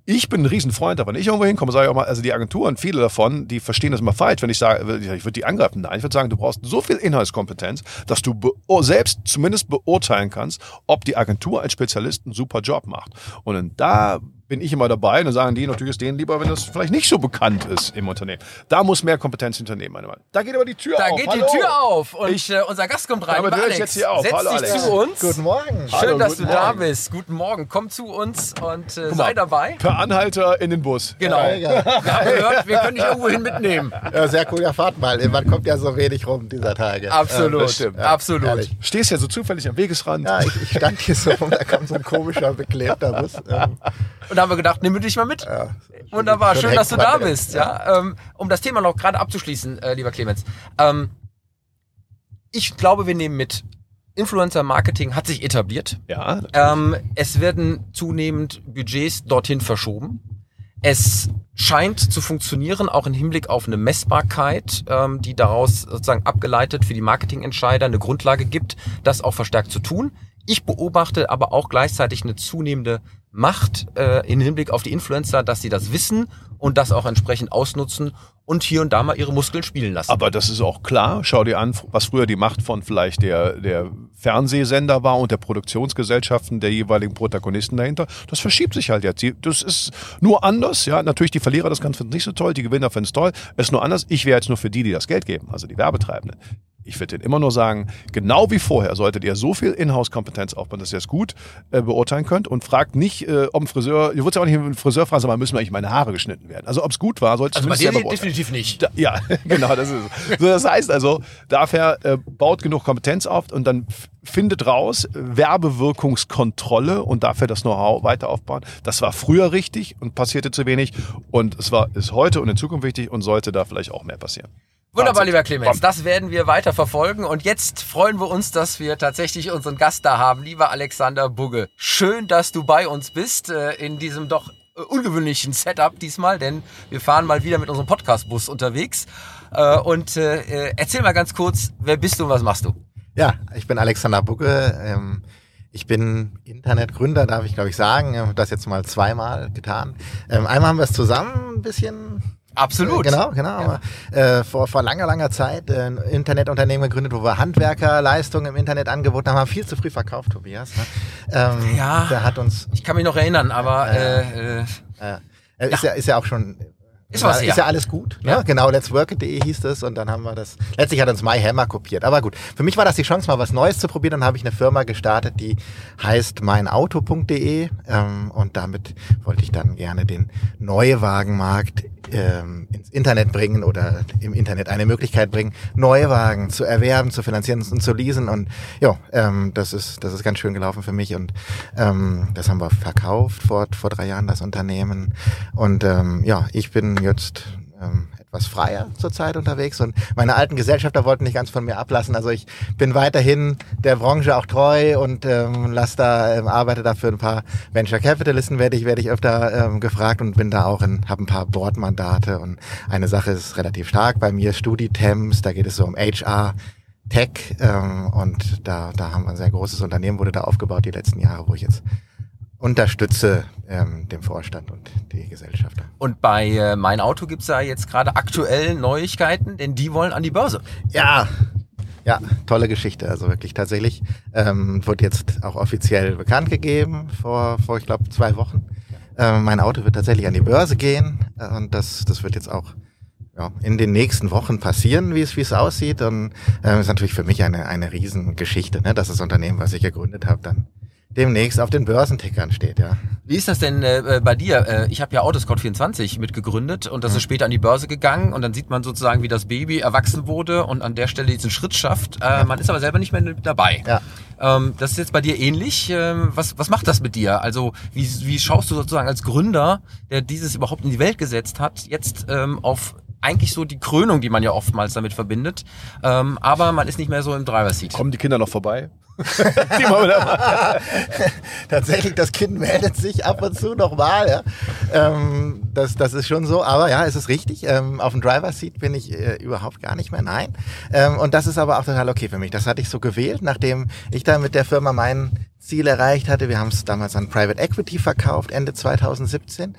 Ich bin ein Riesenfreund davon. Ich irgendwo hinkomme, sage ich auch mal, also die Agenturen, viele davon, die verstehen das immer falsch, wenn ich sage, ich würde die angreifen. Nein, ich würde sagen, du brauchst so viel Inhaltskompetenz, dass du selbst zumindest beurteilen kannst, ob die Agentur als Spezialist einen super Job macht. Und da bin ich immer dabei. Und dann sagen die natürlich ist denen lieber, wenn das vielleicht nicht so bekannt ist im Unternehmen. Da muss mehr Kompetenz hinternehmen, meine Meinung. Da geht aber die Tür da auf. Da geht Hallo. die Tür auf und ich, äh, unser Gast kommt rein. Aber du jetzt hier auf. Setz Hallo, dich Alex. zu uns. Guten Morgen. Schön, Hallo, dass du Morgen. da bist. Guten Morgen. Komm zu uns und äh, sei dabei. Per Anhalter in den Bus. Genau. Ja, ja. Wir haben gehört, wir können dich irgendwo hin mitnehmen. Ja, sehr cool, ja, fahrt mal. Man kommt ja so wenig rum dieser Tage. Absolut. Ja, Absolut. Ehrlich. Stehst ja so zufällig am Wegesrand. Ja, ich, ich stand hier so rum, da kam so ein komischer, beklebter Bus. Ähm. Und da haben wir gedacht, nimm dich mal mit. Ja. Wunderbar, schön, dass du da bist. Ja, ähm, um das Thema noch gerade abzuschließen, äh, lieber Clemens. Ähm, ich glaube, wir nehmen mit. Influencer Marketing hat sich etabliert. Ja. Ähm, es werden zunehmend Budgets dorthin verschoben. Es scheint zu funktionieren, auch im Hinblick auf eine Messbarkeit, ähm, die daraus sozusagen abgeleitet für die Marketingentscheider eine Grundlage gibt, das auch verstärkt zu tun. Ich beobachte aber auch gleichzeitig eine zunehmende macht äh, in Hinblick auf die Influencer, dass sie das wissen und das auch entsprechend ausnutzen und hier und da mal ihre Muskeln spielen lassen. Aber das ist auch klar. Schau dir an, was früher die Macht von vielleicht der, der Fernsehsender war und der Produktionsgesellschaften der jeweiligen Protagonisten dahinter. Das verschiebt sich halt jetzt. Das ist nur anders. Ja, natürlich die Verlierer, das Ganze nicht so toll. Die Gewinner finden es toll. Es ist nur anders. Ich wäre jetzt nur für die, die das Geld geben, also die Werbetreibenden ich würde Ihnen immer nur sagen, genau wie vorher solltet ihr so viel Inhouse-Kompetenz aufbauen, dass ihr es gut äh, beurteilen könnt und fragt nicht, äh, ob ein Friseur, ihr würdet ja auch nicht mit einem Friseur fragen, sondern müssen eigentlich meine Haare geschnitten werden. Also ob es gut war, sollte also bei dir definitiv nicht. Da, ja, genau, das ist es. So, das heißt also, dafür äh, baut genug Kompetenz auf und dann findet raus, Werbewirkungskontrolle und dafür das Know-how weiter aufbauen. Das war früher richtig und passierte zu wenig und es war, ist heute und in Zukunft wichtig und sollte da vielleicht auch mehr passieren. Wunderbar, lieber Clemens. Das werden wir weiter verfolgen. Und jetzt freuen wir uns, dass wir tatsächlich unseren Gast da haben, lieber Alexander Bugge. Schön, dass du bei uns bist äh, in diesem doch äh, ungewöhnlichen Setup diesmal, denn wir fahren mal wieder mit unserem Podcast-Bus unterwegs. Äh, und erzähl mal ganz kurz, wer bist du und was machst du? Ja, ich bin Alexander Bugge. Ähm, ich bin Internetgründer, darf ich glaube ich sagen. Ich habe das jetzt mal zweimal getan. Ähm, einmal haben wir es zusammen ein bisschen Absolut. Äh, genau, genau. Ja. Äh, vor, vor langer, langer Zeit äh, ein Internetunternehmen gegründet, wo wir Handwerkerleistungen im Internet angeboten haben. Haben viel zu früh verkauft, Tobias. Ne? Ähm, ja. Der hat uns. Ich kann mich noch erinnern, aber äh, äh, äh, ist ja, ist ja auch schon ist, was, ist ja. alles gut. Ne? Ja. Genau, let'sworkit.de hieß das und dann haben wir das. Letztlich hat uns MyHammer kopiert. Aber gut, für mich war das die Chance, mal was Neues zu probieren. Dann habe ich eine Firma gestartet, die heißt meinauto.de ähm, und damit wollte ich dann gerne den Neuwagenmarkt ähm, ins Internet bringen oder im Internet eine Möglichkeit bringen, Neuwagen zu erwerben, zu finanzieren und zu leasen. Und ja, ähm, das ist das ist ganz schön gelaufen für mich und ähm, das haben wir verkauft vor vor drei Jahren das Unternehmen und ähm, ja, ich bin jetzt ähm, etwas freier zurzeit unterwegs und meine alten Gesellschafter wollten nicht ganz von mir ablassen. Also ich bin weiterhin der Branche auch treu und ähm, lass da, ähm, arbeite da für ein paar Venture Capitalisten, werde ich, werde ich öfter ähm, gefragt und bin da auch in, habe ein paar Boardmandate und eine Sache ist relativ stark bei mir, StudiTems, da geht es so um HR. Tech ähm, und da, da haben wir ein sehr großes Unternehmen, wurde da aufgebaut die letzten Jahre, wo ich jetzt unterstütze ähm, dem Vorstand und die Gesellschafter. Und bei äh, Mein Auto gibt's da jetzt gerade aktuell Neuigkeiten, denn die wollen an die Börse. Ja, ja, tolle Geschichte. Also wirklich tatsächlich ähm, wird jetzt auch offiziell bekannt gegeben vor, vor ich glaube, zwei Wochen. Ähm, mein Auto wird tatsächlich an die Börse gehen äh, und das, das wird jetzt auch ja, in den nächsten Wochen passieren, wie es, wie es aussieht. Und äh, ist natürlich für mich eine, eine Riesengeschichte, ne, dass das Unternehmen, was ich gegründet habe, dann demnächst auf den Börsentickern steht, ja. Wie ist das denn äh, bei dir? Äh, ich habe ja Autoscout24 mitgegründet und das mhm. ist später an die Börse gegangen und dann sieht man sozusagen, wie das Baby erwachsen wurde und an der Stelle diesen Schritt schafft. Äh, ja. Man ist aber selber nicht mehr dabei. Ja. Ähm, das ist jetzt bei dir ähnlich. Ähm, was, was macht das mit dir? Also wie, wie schaust du sozusagen als Gründer, der dieses überhaupt in die Welt gesetzt hat, jetzt ähm, auf eigentlich so die Krönung, die man ja oftmals damit verbindet. Ähm, aber man ist nicht mehr so im Driver Seat. Kommen die Kinder noch vorbei? Tatsächlich, das Kind meldet sich ab und zu nochmal. Ja. Ähm, das, das ist schon so, aber ja, es ist richtig. Ähm, auf dem Driver Seat bin ich äh, überhaupt gar nicht mehr. Nein. Ähm, und das ist aber auch total okay für mich. Das hatte ich so gewählt, nachdem ich da mit der Firma mein Ziel erreicht hatte. Wir haben es damals an Private Equity verkauft, Ende 2017.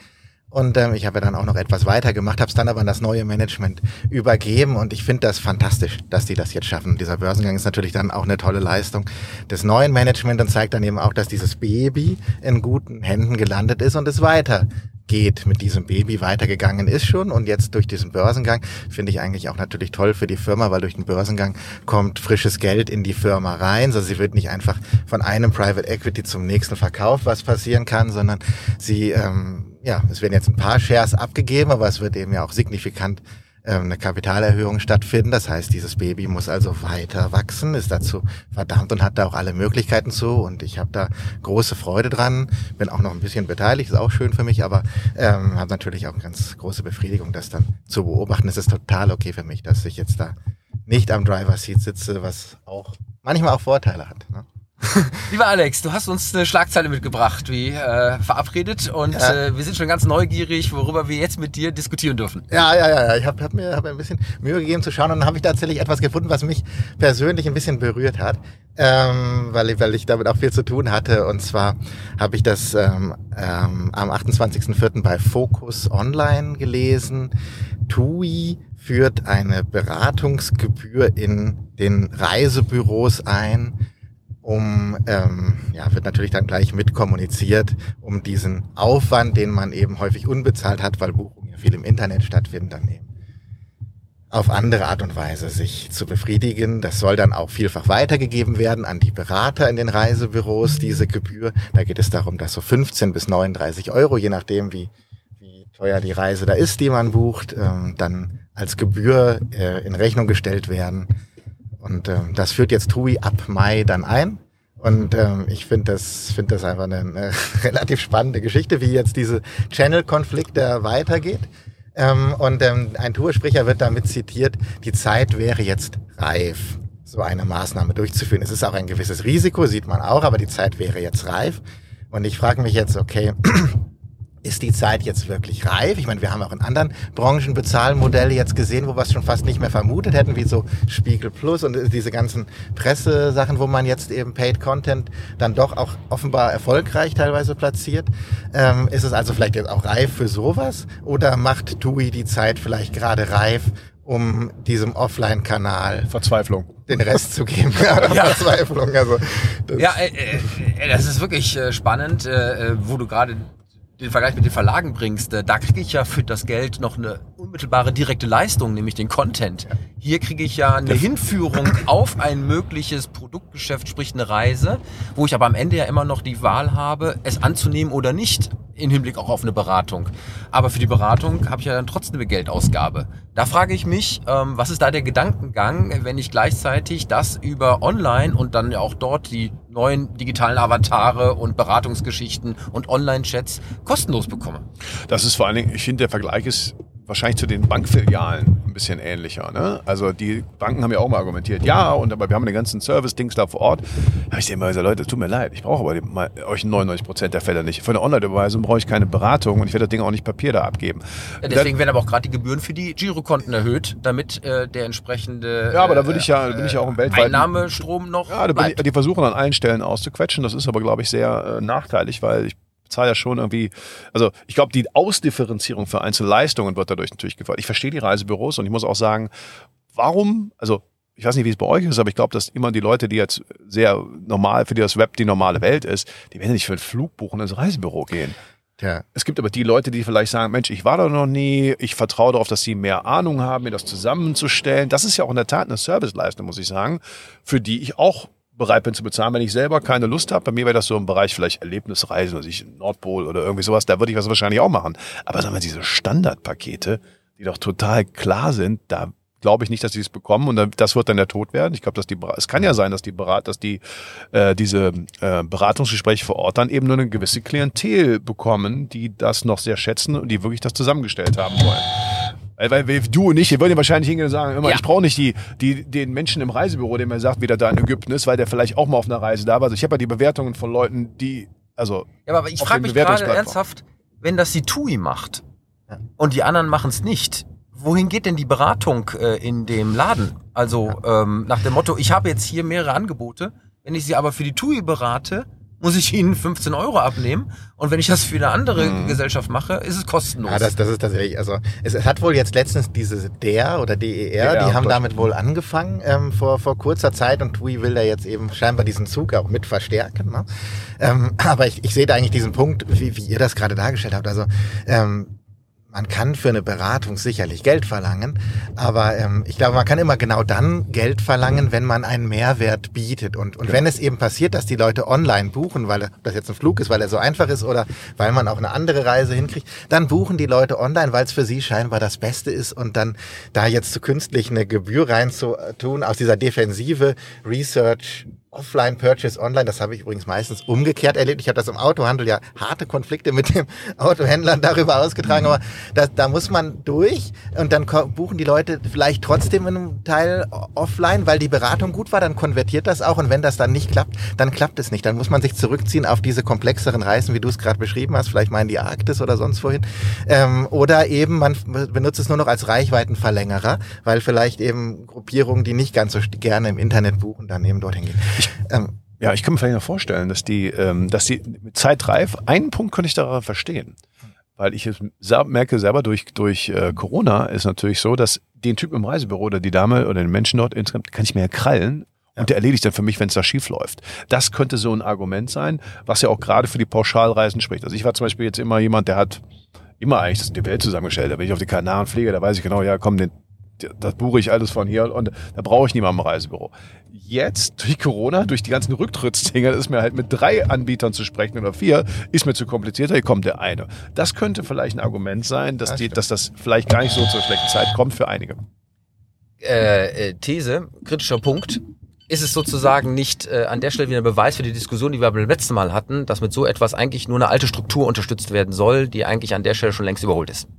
Und ähm, ich habe ja dann auch noch etwas weiter gemacht, habe es dann aber an das neue Management übergeben und ich finde das fantastisch, dass die das jetzt schaffen. Dieser Börsengang ist natürlich dann auch eine tolle Leistung des neuen Management und zeigt dann eben auch, dass dieses Baby in guten Händen gelandet ist und es weiter geht mit diesem Baby weitergegangen ist schon und jetzt durch diesen Börsengang finde ich eigentlich auch natürlich toll für die Firma, weil durch den Börsengang kommt frisches Geld in die Firma rein. Also sie wird nicht einfach von einem Private Equity zum nächsten verkauft, was passieren kann, sondern sie ähm, ja, es werden jetzt ein paar Shares abgegeben, aber es wird eben ja auch signifikant ähm, eine Kapitalerhöhung stattfinden. Das heißt, dieses Baby muss also weiter wachsen, ist dazu verdammt und hat da auch alle Möglichkeiten zu. Und ich habe da große Freude dran, bin auch noch ein bisschen beteiligt, ist auch schön für mich, aber ähm, habe natürlich auch ganz große Befriedigung, das dann zu beobachten. Es ist total okay für mich, dass ich jetzt da nicht am Driver Seat sitze, was auch manchmal auch Vorteile hat. Ne? Lieber Alex, du hast uns eine Schlagzeile mitgebracht, wie äh, verabredet. Und Ja. äh, wir sind schon ganz neugierig, worüber wir jetzt mit dir diskutieren dürfen. Ja, ja, ja, ja. Ich habe hab mir, hab ein bisschen Mühe gegeben zu schauen und dann habe ich tatsächlich etwas gefunden, was mich persönlich ein bisschen berührt hat, ähm, weil, ich, weil ich damit auch viel zu tun hatte. Und zwar habe ich das ähm, ähm, am 28.04. bei Focus Online gelesen. TUI führt eine Beratungsgebühr in den Reisebüros ein um, ähm, ja, wird natürlich dann gleich mitkommuniziert, um diesen Aufwand, den man eben häufig unbezahlt hat, weil Buchungen ja viel im Internet stattfinden, dann eben auf andere Art und Weise sich zu befriedigen. Das soll dann auch vielfach weitergegeben werden an die Berater in den Reisebüros, diese Gebühr. Da geht es darum, dass so 15 bis 39 Euro, je nachdem wie, wie teuer die Reise da ist, die man bucht, ähm, dann als Gebühr äh, in Rechnung gestellt werden. Und ähm, das führt jetzt TUI ab Mai dann ein. Und ähm, ich finde das, finde das einfach eine, eine relativ spannende Geschichte, wie jetzt diese Channel-Konflikt da weitergeht. Ähm, und ähm, ein Toursprecher wird damit zitiert, die Zeit wäre jetzt reif, so eine Maßnahme durchzuführen. Es ist auch ein gewisses Risiko, sieht man auch, aber die Zeit wäre jetzt reif. Und ich frage mich jetzt, okay, ist die Zeit jetzt wirklich reif? Ich meine, wir haben auch in anderen Branchen Bezahlmodelle jetzt gesehen, wo wir es schon fast nicht mehr vermutet hätten, wie so Spiegel Plus und diese ganzen Pressesachen, wo man jetzt eben Paid Content dann doch auch offenbar erfolgreich teilweise platziert. Ähm, ist es also vielleicht jetzt auch reif für sowas? Oder macht TUI die Zeit vielleicht gerade reif, um diesem Offline-Kanal Verzweiflung. den Rest zu geben? ja, Ja. Verzweiflung. Also, das Ja, äh, äh, das ist wirklich äh, spannend, äh, äh, wo du gerade den Vergleich mit den Verlagen bringst. Äh, da kriege ich ja für das Geld noch eine unmittelbare direkte Leistung, nämlich den Content. Hier kriege ich ja eine Hinführung auf ein mögliches Produktgeschäft, sprich eine Reise, wo ich aber am Ende ja immer noch die Wahl habe, es anzunehmen oder nicht, im Hinblick auch auf eine Beratung. Aber für die Beratung habe ich ja dann trotzdem eine Geldausgabe. Da frage ich mich, ähm, was ist da der Gedankengang, wenn ich gleichzeitig das über online und dann ja auch dort die neuen digitalen Avatare und Beratungsgeschichten und Online-Chats kostenlos bekomme? Das ist vor allen Dingen, ich finde, der Vergleich ist wahrscheinlich zu den Bankfilialen ein bisschen ähnlicher. Ne? Also die Banken haben ja auch mal argumentiert, ja, und aber wir haben den ganzen Service-Dings da vor Ort. Da habe ich immer gesagt, Leute, tut mir leid, ich brauche aber die, mal, euch in 99 Prozent der Fälle nicht. Für eine Online-Überweisung brauche ich keine Beratung und ich werde das Ding auch nicht Papier da abgeben. Ja, deswegen werden aber auch gerade die Gebühren für die Girokonten erhöht, damit äh, der entsprechende Ja, aber da würde ich ja, bin ich ja auch im weltweiten Einnahmestrom noch Ja, die versuchen an allen Stellen auszuquetschen. Das ist aber, glaube ich, sehr äh, nachteilig, weil ich zahle ja schon irgendwie, also ich glaube, die Ausdifferenzierung für Einzelleistungen wird dadurch natürlich gefördert. Ich verstehe die Reisebüros und ich muss auch sagen, warum, also ich weiß nicht, wie es bei euch ist, aber ich glaube, dass immer die Leute, die jetzt sehr normal, für die das Web die normale Welt ist, die werden nicht für einen Flug buchen ins Reisebüro gehen. Tja, Es gibt aber die Leute, die vielleicht sagen, Mensch, ich war da noch nie, ich vertraue darauf, dass sie mehr Ahnung haben, mir das zusammenzustellen. Das ist ja auch in der Tat eine Serviceleistung, muss ich sagen, für die ich auch bereit bin zu bezahlen, wenn ich selber keine Lust habe. Bei mir wäre das so im Bereich vielleicht Erlebnisreisen, also ich Nordpol oder irgendwie sowas, da würde ich das wahrscheinlich auch machen. Aber sagen wir, diese Standardpakete, die doch total klar sind, da glaube ich nicht, dass sie es bekommen und das wird dann der Tod werden. Ich glaube, dass die es kann ja sein, dass die Berat, dass die äh, diese äh, Beratungsgespräche vor Ort dann eben nur eine gewisse Klientel bekommen, die das noch sehr schätzen und die wirklich das zusammengestellt haben wollen. Weil, weil wir- du und ich, wir würden ja wahrscheinlich hingehen und sagen, immer, Ja. ich brauche nicht die, die, den Menschen im Reisebüro, der mir sagt, wie der da in Ägypten ist, weil der vielleicht auch mal auf einer Reise da war. Also ich habe ja die Bewertungen von Leuten, die, also Ja, aber ich frage mich gerade ernsthaft, wenn das die TUI macht Ja. und die anderen machen es nicht, wohin geht denn die Beratung äh, in dem Laden? Also ähm, nach dem Motto, ich habe jetzt hier mehrere Angebote, wenn ich sie aber für die TUI berate, muss ich ihnen 15 Euro abnehmen und wenn ich das für eine andere Mhm. Gesellschaft mache, ist es kostenlos. Ja, das, das ist tatsächlich, also es, es hat wohl jetzt letztens diese DER oder DER, DER, die haben damit wohl angefangen ähm, vor, vor kurzer Zeit und TUI will da jetzt eben scheinbar diesen Zug auch mit verstärken. Ne? Ähm, aber ich, ich sehe da eigentlich diesen Punkt, wie, wie ihr das gerade dargestellt habt. Also ähm, man kann für eine Beratung sicherlich Geld verlangen, aber ähm, ich glaube, man kann immer genau dann Geld verlangen, wenn man einen Mehrwert bietet. Und, und wenn es eben passiert, dass die Leute online buchen, weil das jetzt ein Flug ist, weil er so einfach ist oder weil man auch eine andere Reise hinkriegt, dann buchen die Leute online, weil es für sie scheinbar das Beste ist. Und dann da jetzt zu künstlich eine Gebühr reinzutun aus dieser Defensive Research Offline-Purchase online, das habe ich übrigens meistens umgekehrt erlebt. Ich habe das im Autohandel ja harte Konflikte mit dem Autohändlern darüber ausgetragen, aber da, da muss man durch und dann buchen die Leute vielleicht trotzdem in einem Teil offline, weil die Beratung gut war, dann konvertiert das auch und wenn das dann nicht klappt, dann klappt es nicht. Dann muss man sich zurückziehen auf diese komplexeren Reisen, wie du es gerade beschrieben hast, vielleicht mal in die Arktis oder sonst wohin. Ähm, oder eben man benutzt es nur noch als Reichweitenverlängerer, weil vielleicht eben Gruppierungen, die nicht ganz so gerne im Internet buchen, dann eben dorthin gehen. Ich, ähm, ja, ich kann mir vielleicht noch vorstellen, dass die, ähm, dass die mit Zeit reif, einen Punkt könnte ich daran verstehen. Weil ich merke selber durch, durch äh, Corona ist natürlich so, dass den Typ im Reisebüro oder die Dame oder den Menschen dort insgesamt kann ich mir ja krallen und der erledigt dann für mich, wenn es da schief läuft. Das könnte so ein Argument sein, was ja auch gerade für die Pauschalreisen spricht. Also ich war zum Beispiel jetzt immer jemand, der hat immer eigentlich die Welt zusammengestellt. Da bin ich auf die Kanaren fliege, da weiß ich genau, ja komm, den, das buche ich alles von hier und da brauche ich niemanden im Reisebüro. Jetzt durch Corona, durch die ganzen Rücktrittsdinger, ist mir halt mit drei Anbietern zu sprechen oder vier, ist mir zu komplizierter, hier kommt der eine. Das könnte vielleicht ein Argument sein, dass, die, dass das vielleicht gar nicht so zur schlechten Zeit kommt für einige. Äh, äh, These, kritischer Punkt. Ist es sozusagen nicht äh, an der Stelle wieder ein Beweis für die Diskussion, die wir beim letzten Mal hatten, dass mit so etwas eigentlich nur eine alte Struktur unterstützt werden soll, die eigentlich an der Stelle schon längst überholt ist?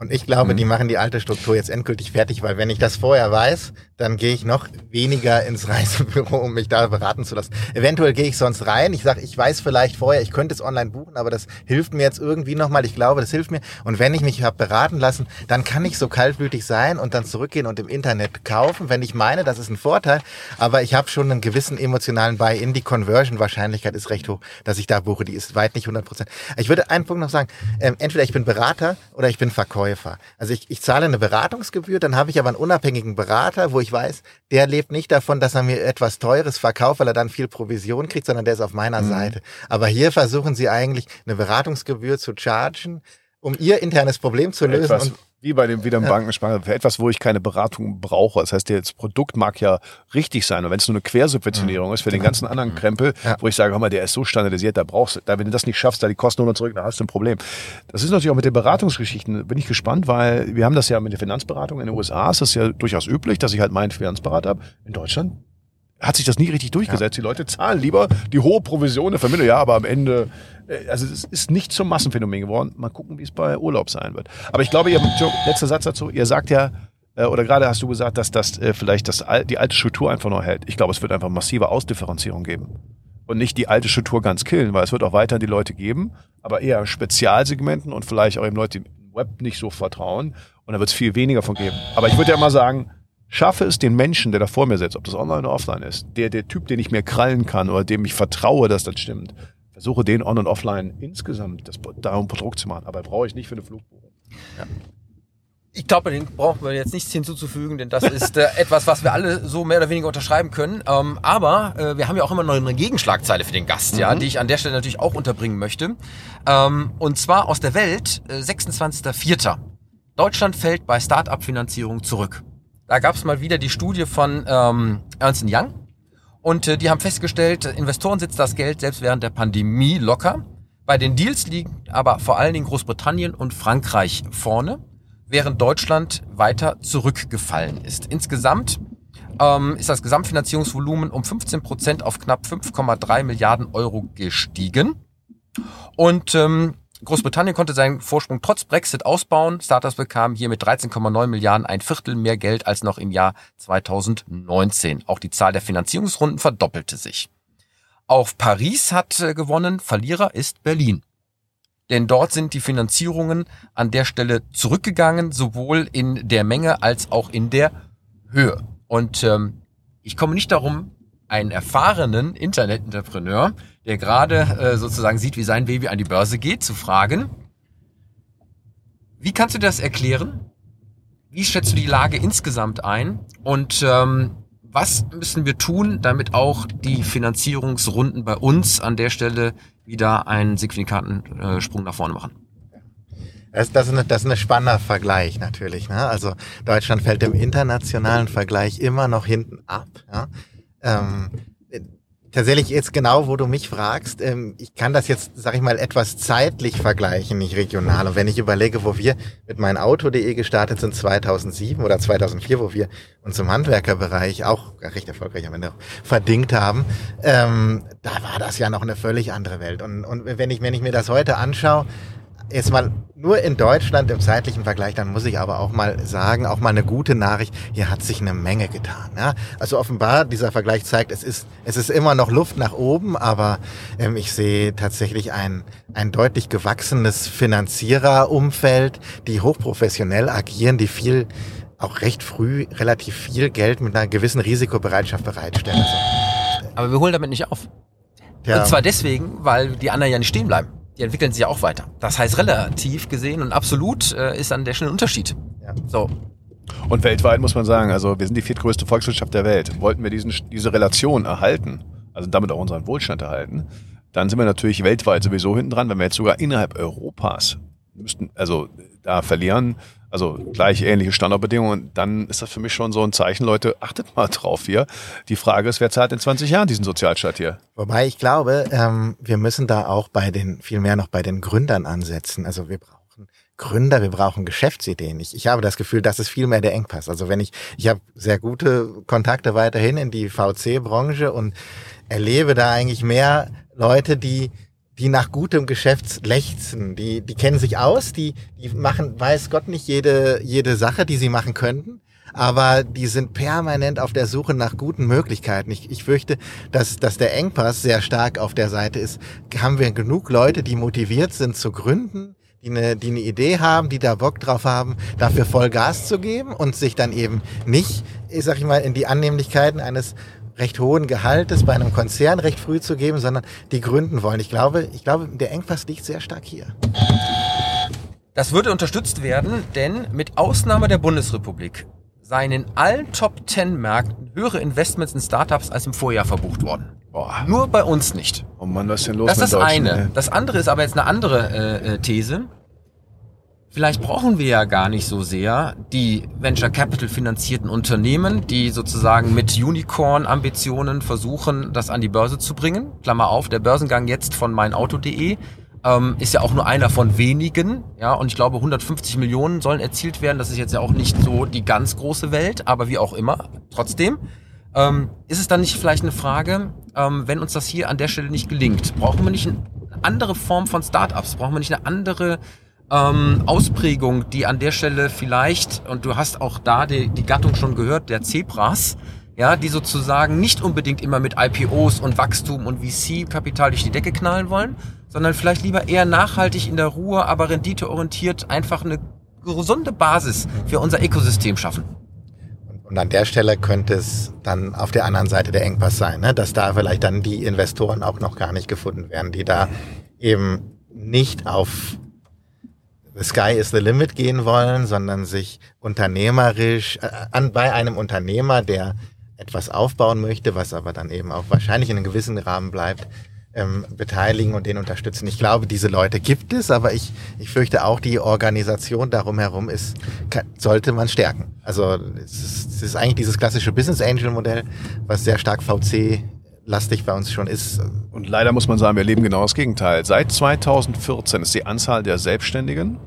Und ich glaube, mhm. die machen die alte Struktur jetzt endgültig fertig, weil wenn ich das vorher weiß, dann gehe ich noch weniger ins Reisebüro, um mich da beraten zu lassen. Eventuell gehe ich sonst rein. Ich sage, ich weiß vielleicht vorher, ich könnte es online buchen, aber das hilft mir jetzt irgendwie nochmal. Ich glaube, das hilft mir. Und wenn ich mich habe beraten lassen, dann kann ich so kaltblütig sein und dann zurückgehen und im Internet kaufen, wenn ich meine, das ist ein Vorteil. Aber ich habe schon einen gewissen emotionalen Buy-in. Die Conversion-Wahrscheinlichkeit ist recht hoch, dass ich da buche. Die ist weit nicht 100 Prozent. Ich würde einen Punkt noch sagen. Ähm, entweder ich bin Berater oder ich bin Verkäufer. Verkäufer. Also ich, ich zahle eine Beratungsgebühr, dann habe ich aber einen unabhängigen Berater, wo ich weiß, der lebt nicht davon, dass er mir etwas Teures verkauft, weil er dann viel Provision kriegt, sondern der ist auf meiner mhm. Seite. Aber hier versuchen sie eigentlich eine Beratungsgebühr zu chargen, um ihr internes Problem zu lösen. Etwas, wie bei dem wieder im Bankenspargel, für etwas, wo ich keine Beratung brauche. Das heißt, das Produkt mag ja richtig sein. Und wenn es nur eine Quersubventionierung mhm. ist für den ganzen anderen Krempel, ja. wo ich sage, hör mal, der ist so standardisiert, da brauchst du, da, wenn du das nicht schaffst, da die Kosten nur zurück, da hast du ein Problem. Das ist natürlich auch mit den Beratungsgeschichten, bin ich gespannt, weil wir haben das ja mit der Finanzberatung in den USA, ist das ja durchaus üblich, dass ich halt meinen Finanzberater habe. In Deutschland hat sich das nie richtig durchgesetzt. Ja. Die Leute zahlen lieber die hohe Provision der Familie, ja, aber am Ende, äh, also es ist nicht zum Massenphänomen geworden. Mal gucken, wie es bei Urlaub sein wird. Aber ich glaube, ihr, letzter Satz dazu, ihr sagt ja, äh, oder gerade hast du gesagt, dass das äh, vielleicht das, die alte Struktur einfach noch hält. Ich glaube, es wird einfach massive Ausdifferenzierung geben. Und nicht die alte Struktur ganz killen, weil es wird auch weiter die Leute geben, aber eher Spezialsegmenten und vielleicht auch eben Leute, die im Web nicht so vertrauen. Und da wird es viel weniger von geben. Aber ich würde ja mal sagen, schaffe es den Menschen, der da vor mir sitzt, ob das online oder offline ist, der, der Typ, den ich mir krallen kann oder dem ich vertraue, dass das stimmt, versuche den on und offline insgesamt das, darum Produkt zu machen. Aber brauche ich nicht für eine Flugbuchung. Ja. Ich glaube, den brauchen wir jetzt nichts hinzuzufügen, denn das ist äh, etwas, was wir alle so mehr oder weniger unterschreiben können. Ähm, aber äh, wir haben ja auch immer noch eine Gegenschlagzeile für den Gast, mhm. ja, die ich an der Stelle natürlich auch unterbringen möchte. Ähm, und zwar aus der Welt, äh, 26.04. Deutschland fällt bei Start-up-Finanzierung zurück. Da gab es mal wieder die Studie von ähm, Ernst Young. Und äh, die haben festgestellt, Investoren sitzt das Geld selbst während der Pandemie locker. Bei den Deals liegen aber vor allen Dingen Großbritannien und Frankreich vorne, während Deutschland weiter zurückgefallen ist. Insgesamt ähm, ist das Gesamtfinanzierungsvolumen um 15 Prozent auf knapp 5,3 Milliarden Euro gestiegen. Und ähm, Großbritannien konnte seinen Vorsprung trotz Brexit ausbauen. Startups bekamen hier mit 13,9 Milliarden ein Viertel mehr Geld als noch im Jahr 2019. Auch die Zahl der Finanzierungsrunden verdoppelte sich. Auch Paris hat äh, gewonnen. Verlierer ist Berlin. Denn dort sind die Finanzierungen an der Stelle zurückgegangen, sowohl in der Menge als auch in der Höhe. Und ähm, ich komme nicht darum, einen erfahrenen Internetentrepreneur, der gerade äh, sozusagen sieht, wie sein Baby an die Börse geht, zu fragen, wie kannst du das erklären? Wie schätzt du die Lage insgesamt ein? Und ähm, was müssen wir tun, damit auch die Finanzierungsrunden bei uns an der Stelle wieder einen signifikanten äh, Sprung nach vorne machen? Das, das, ist das ist ein spannender Vergleich natürlich. Ne? Also Deutschland fällt im internationalen Vergleich immer noch hinten ab. Ja? Ähm, tatsächlich jetzt genau, wo du mich fragst, ähm, ich kann das jetzt, sag ich mal, etwas zeitlich vergleichen, nicht regional. Und wenn ich überlege, wo wir mit meinem Auto.de gestartet sind 2007 oder 2004, wo wir uns im Handwerkerbereich auch recht erfolgreich am Ende verdingt haben, ähm, da war das ja noch eine völlig andere Welt. Und, und wenn ich, wenn ich mir das heute anschaue, jetzt mal nur in Deutschland im zeitlichen Vergleich, dann muss ich aber auch mal sagen, auch mal eine gute Nachricht, hier hat sich eine Menge getan. Ja? Also offenbar, dieser Vergleich zeigt, es ist, es ist immer noch Luft nach oben, aber ähm, ich sehe tatsächlich ein, ein deutlich gewachsenes Finanziererumfeld, die hochprofessionell agieren, die viel, auch recht früh relativ viel Geld mit einer gewissen Risikobereitschaft bereitstellen. Also, Aber wir holen damit nicht auf. ja. Und zwar deswegen, weil die anderen ja nicht stehen bleiben. Die entwickeln sich ja auch weiter. Das heißt, relativ gesehen und absolut äh, ist an der ein Unterschied. Ja. So. Und weltweit muss man sagen, also wir sind die viertgrößte Volkswirtschaft der Welt. Wollten wir diesen, diese Relation erhalten, also damit auch unseren Wohlstand erhalten, dann sind wir natürlich weltweit sowieso hinten dran, wenn wir jetzt sogar innerhalb Europas müssten, also da verlieren, also gleich ähnliche Standardbedingungen, dann ist das für mich schon so ein Zeichen, Leute, achtet mal drauf hier. Die Frage ist, wer zahlt in 20 Jahren diesen Sozialstaat hier? Wobei ich glaube, ähm, wir müssen da auch bei den, viel mehr noch bei den Gründern ansetzen. Also wir brauchen Gründer, wir brauchen Geschäftsideen. Ich, ich habe das Gefühl, das ist viel mehr der Engpass. Also wenn ich, ich habe sehr gute Kontakte weiterhin in die VC-Branche und erlebe da eigentlich mehr Leute, die die nach gutem Geschäft lechzen, die, die kennen sich aus, die, die machen, weiß Gott nicht jede, jede Sache, die sie machen könnten, aber die sind permanent auf der Suche nach guten Möglichkeiten. Ich, ich fürchte, dass, dass der Engpass sehr stark auf der Seite ist. Haben wir genug Leute, die motiviert sind zu gründen, die eine, die eine Idee haben, die da Bock drauf haben, dafür voll Gas zu geben und sich dann eben nicht, ich sag ich mal, in die Annehmlichkeiten eines recht hohen Gehaltes bei einem Konzern recht früh zu geben, sondern die gründen wollen. Ich glaube, ich glaube, der Engpass liegt sehr stark hier. Das würde unterstützt werden, denn mit Ausnahme der Bundesrepublik seien in allen Top 10 Märkten höhere Investments in Startups als im Vorjahr verbucht worden. Boah, Nur bei uns nicht. oh Mann, was ist denn los Das mit ist das eine. ey? Das andere ist aber jetzt eine andere äh, äh, These. Vielleicht brauchen wir ja gar nicht so sehr die Venture Capital finanzierten Unternehmen, die sozusagen mit Unicorn-Ambitionen versuchen, das an die Börse zu bringen. Klammer auf, der Börsengang jetzt von meinauto.de ähm, ist ja auch nur einer von wenigen. Ja, und ich glaube, 150 Millionen sollen erzielt werden. Das ist jetzt ja auch nicht so die ganz große Welt, aber wie auch immer. Trotzdem. Ähm, ist es dann nicht vielleicht eine Frage, ähm, wenn uns das hier an der Stelle nicht gelingt, brauchen wir nicht eine andere Form von Startups? Brauchen wir nicht eine andere ähm, Ausprägung, die an der Stelle vielleicht, und du hast auch da die, die Gattung schon gehört, der Zebras, ja, die sozusagen nicht unbedingt immer mit IPOs und Wachstum und VC-Kapital durch die Decke knallen wollen, sondern vielleicht lieber eher nachhaltig in der Ruhe, aber renditeorientiert einfach eine gesunde Basis für unser Ökosystem schaffen. Und an der Stelle könnte es dann auf der anderen Seite der Engpass sein, ne? dass da vielleicht dann die Investoren auch noch gar nicht gefunden werden, die da eben nicht auf sky is the limit gehen wollen, sondern sich unternehmerisch äh, an, bei einem Unternehmer, der etwas aufbauen möchte, was aber dann eben auch wahrscheinlich in einem gewissen Rahmen bleibt, ähm, beteiligen und den unterstützen. Ich glaube, diese Leute gibt es, aber ich, ich fürchte auch, die Organisation darum herum ist, kann, sollte man stärken. Also es ist, es ist eigentlich dieses klassische Business Angel Modell, was sehr stark VC lastig bei uns schon ist. Und leider muss man sagen, wir erleben genau das Gegenteil. Seit 2014 ist die Anzahl der Selbstständigen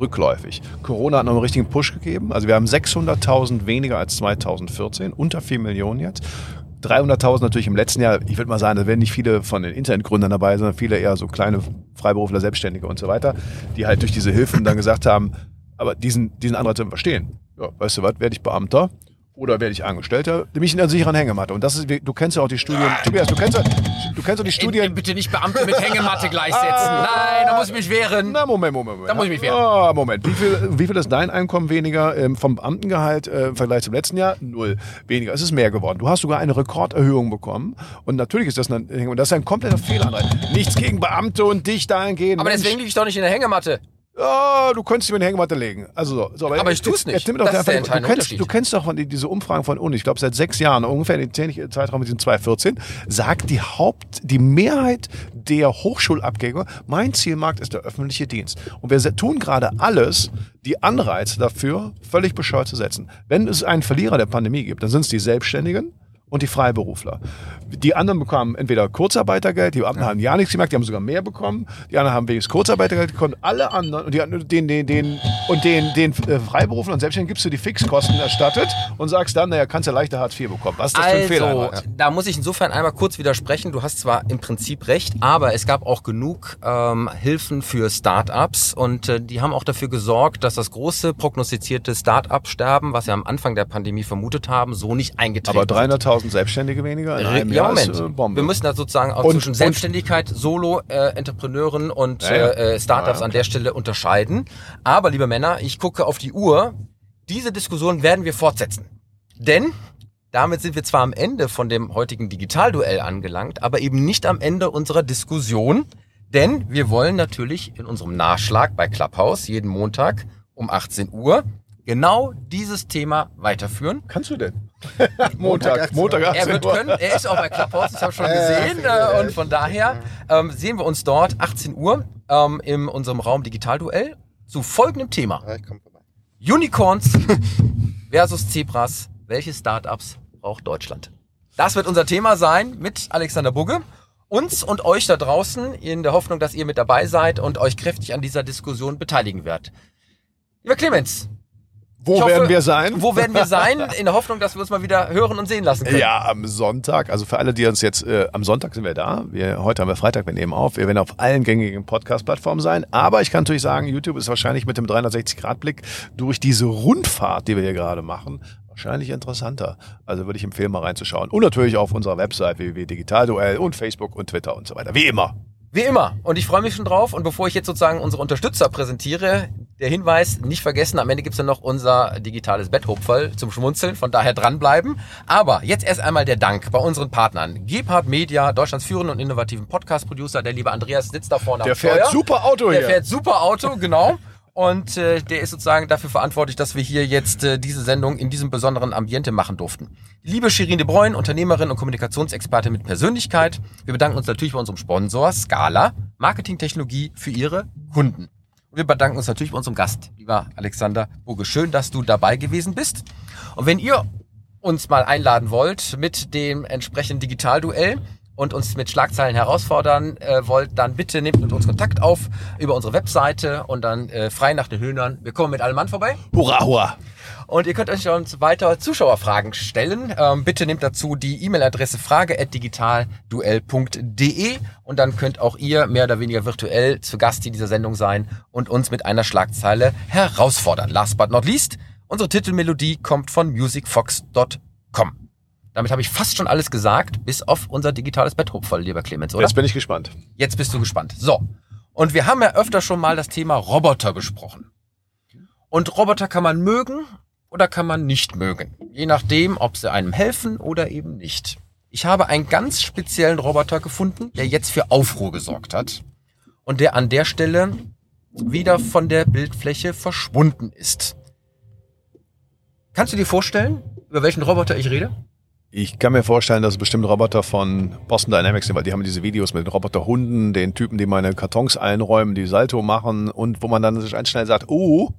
rückläufig. Corona hat noch einen richtigen Push gegeben. Also wir haben 600.000 weniger als 2014, unter 4 Millionen jetzt. 300.000 natürlich im letzten Jahr. Ich würde mal sagen, da werden nicht viele von den Internetgründern dabei, sondern viele eher so kleine Freiberufler, Selbstständige und so weiter, die halt durch diese Hilfen dann gesagt haben, aber diesen, diesen Anreiz zu verstehen. Ja, weißt du was, werde ich Beamter oder werde ich Angestellter? Nämlich in einer sicheren Hängematte. Und das ist, du kennst ja auch die Studien. Tobias, du kennst, ja- du kennst doch die Studien. Bitte nicht Beamte mit Hängematte gleichsetzen. Nein, da muss ich mich wehren. Na, Moment, Moment, Moment. Da muss ich mich wehren. Ah, Moment. Wie viel, wie viel ist dein Einkommen weniger ähm, vom Beamtengehalt äh, im Vergleich zum letzten Jahr? Null. Weniger. Es ist mehr geworden. Du hast sogar eine Rekorderhöhung bekommen. Und natürlich ist das ein, und das ist ein kompletter Fehlanreiz. Nichts gegen Beamte und dich dahingehend. Aber deswegen liege ich doch nicht in der Hängematte. Ja, du könntest mir eine Hängematte legen. Also so. so Aber ich tu's jetzt- nicht. jetzt Das ist der du kennst. Du kennst doch von die, diese Umfragen von Uni. Ich glaube seit sechs Jahren ungefähr in den Zeitraum mit diesen 2014 sagt die Haupt, die Mehrheit der Hochschulabgänger, mein Zielmarkt ist der öffentliche Dienst. Und wir tun gerade alles, die Anreize dafür völlig bescheuert zu setzen. Wenn es einen Verlierer der Pandemie gibt, dann sind es die Selbstständigen und die Freiberufler. Die anderen bekamen entweder Kurzarbeitergeld, die anderen haben ja nichts gemerkt, die haben sogar mehr bekommen. Die anderen haben wenigstens Kurzarbeitergeld bekommen. Alle anderen und die, den, den, den, und den, den äh, Freiberuflern und Selbstständigen gibst du die Fixkosten erstattet und sagst dann, naja, kannst ja leichter Hartz IV bekommen. Was ist das also, für ein also, Fehler? Einmal? Da muss ich insofern einmal kurz widersprechen. Du hast zwar im Prinzip recht, aber es gab auch genug ähm, Hilfen für Start-ups und äh, die haben auch dafür gesorgt, dass das große prognostizierte Start-up-Sterben, was wir am Anfang der Pandemie vermutet haben, so nicht eingetreten ist. Aber 300.000 10.000 Selbstständige weniger in einem ja, Jahr Moment. Ist, äh, Bombe. Wir müssen da sozusagen auch und, zwischen Selbstständigkeit, Solo, äh, Entrepreneuren und ja, ja. Äh, äh Startups an der Stelle unterscheiden. Aber, liebe Männer, ich gucke auf die Uhr. Diese Diskussion werden wir fortsetzen. Denn damit sind wir zwar am Ende von dem heutigen Digitalduell angelangt, aber eben nicht am Ende unserer Diskussion, denn wir wollen natürlich in unserem Nachschlag bei Clubhouse jeden Montag um 18 Uhr genau dieses Thema weiterführen. Kannst du denn? Montag Montag, 18 Montag Uhr. 18 Er wird können, er ist auch bei Clubhouse, ich habe schon gesehen. Äh, und von daher ähm, sehen wir uns dort 18 Uhr ähm, in unserem Raum Digitalduell zu folgendem Thema. Ja. Unicorns versus Zebras. Welche Startups braucht Deutschland? Das wird unser Thema sein mit Alexander Bugge. Uns und euch da draußen in der Hoffnung, dass ihr mit dabei seid und euch kräftig an dieser Diskussion beteiligen werdet. Lieber Clemens, Wo hoffe- werden wir sein? wo werden wir sein? In der Hoffnung, dass wir uns mal wieder hören und sehen lassen können. Ja, am Sonntag. Also für alle, die uns jetzt, äh, am Sonntag sind wir da. Wir, heute haben wir Freitag, wir nehmen auf. Wir werden auf allen gängigen Podcast-Plattformen sein. Aber ich kann natürlich sagen, YouTube ist wahrscheinlich mit dem 360-Grad-Blick durch diese Rundfahrt, die wir hier gerade machen, wahrscheinlich interessanter. Also würde ich empfehlen, mal reinzuschauen. Und natürlich auf unserer Website www.digitalduell und Facebook und Twitter und so weiter. Wie immer. Wie immer. Und ich freue mich schon drauf. Und bevor ich jetzt sozusagen unsere Unterstützer präsentiere, der Hinweis, nicht vergessen, am Ende gibt's dann noch unser digitales Betthopferl zum Schmunzeln, von daher dranbleiben. Aber jetzt erst einmal der Dank bei unseren Partnern. Gebhard Media, Deutschlands führenden und innovativen Podcast-Producer, der liebe Andreas sitzt da vorne Der am fährt Steuer. super Auto Der hier. fährt super Auto, genau. Und äh, der ist sozusagen dafür verantwortlich, dass wir hier jetzt äh, diese Sendung in diesem besonderen Ambiente machen durften. Liebe Shirin de Bruyne, Unternehmerin und Kommunikationsexpertin mit Persönlichkeit. Wir bedanken uns natürlich bei unserem Sponsor Scala, Marketingtechnologie für ihre Kunden. Und wir bedanken uns natürlich bei unserem Gast, lieber Alexander Boge. Schön, dass du dabei gewesen bist. Und wenn ihr uns mal einladen wollt mit dem entsprechenden Digitalduell und uns mit Schlagzeilen herausfordern äh, wollt, dann bitte nehmt mit uns Kontakt auf über unsere Webseite und dann äh, frei nach den Höhnern. Wir kommen mit allem Mann vorbei. Hurra, hurra. Und ihr könnt euch uns weiter Zuschauerfragen stellen. Ähm, bitte nehmt dazu die E-Mail-Adresse frage.digitalduell.de und dann könnt auch ihr mehr oder weniger virtuell zu Gast in dieser Sendung sein und uns mit einer Schlagzeile herausfordern. Last but not least, unsere Titelmelodie kommt von musicfox.com. Damit habe ich fast schon alles gesagt, bis auf unser digitales Betthupferl, lieber Clemens, oder? Jetzt bin ich gespannt. Jetzt bist du gespannt. So. Und wir haben ja öfter schon mal das Thema Roboter besprochen. Und Roboter kann man mögen oder kann man nicht mögen. Je nachdem, ob sie einem helfen oder eben nicht. Ich habe einen ganz speziellen Roboter gefunden, der jetzt für Aufruhr gesorgt hat. Und der an der Stelle wieder von der Bildfläche verschwunden ist. Kannst du dir vorstellen, über welchen Roboter ich rede? Ich kann mir vorstellen, dass es bestimmt Roboter von Boston Dynamics sind, weil die haben diese Videos mit den Roboterhunden, den Typen, die meine Kartons einräumen, die Salto machen und wo man dann sich schnell sagt, oh,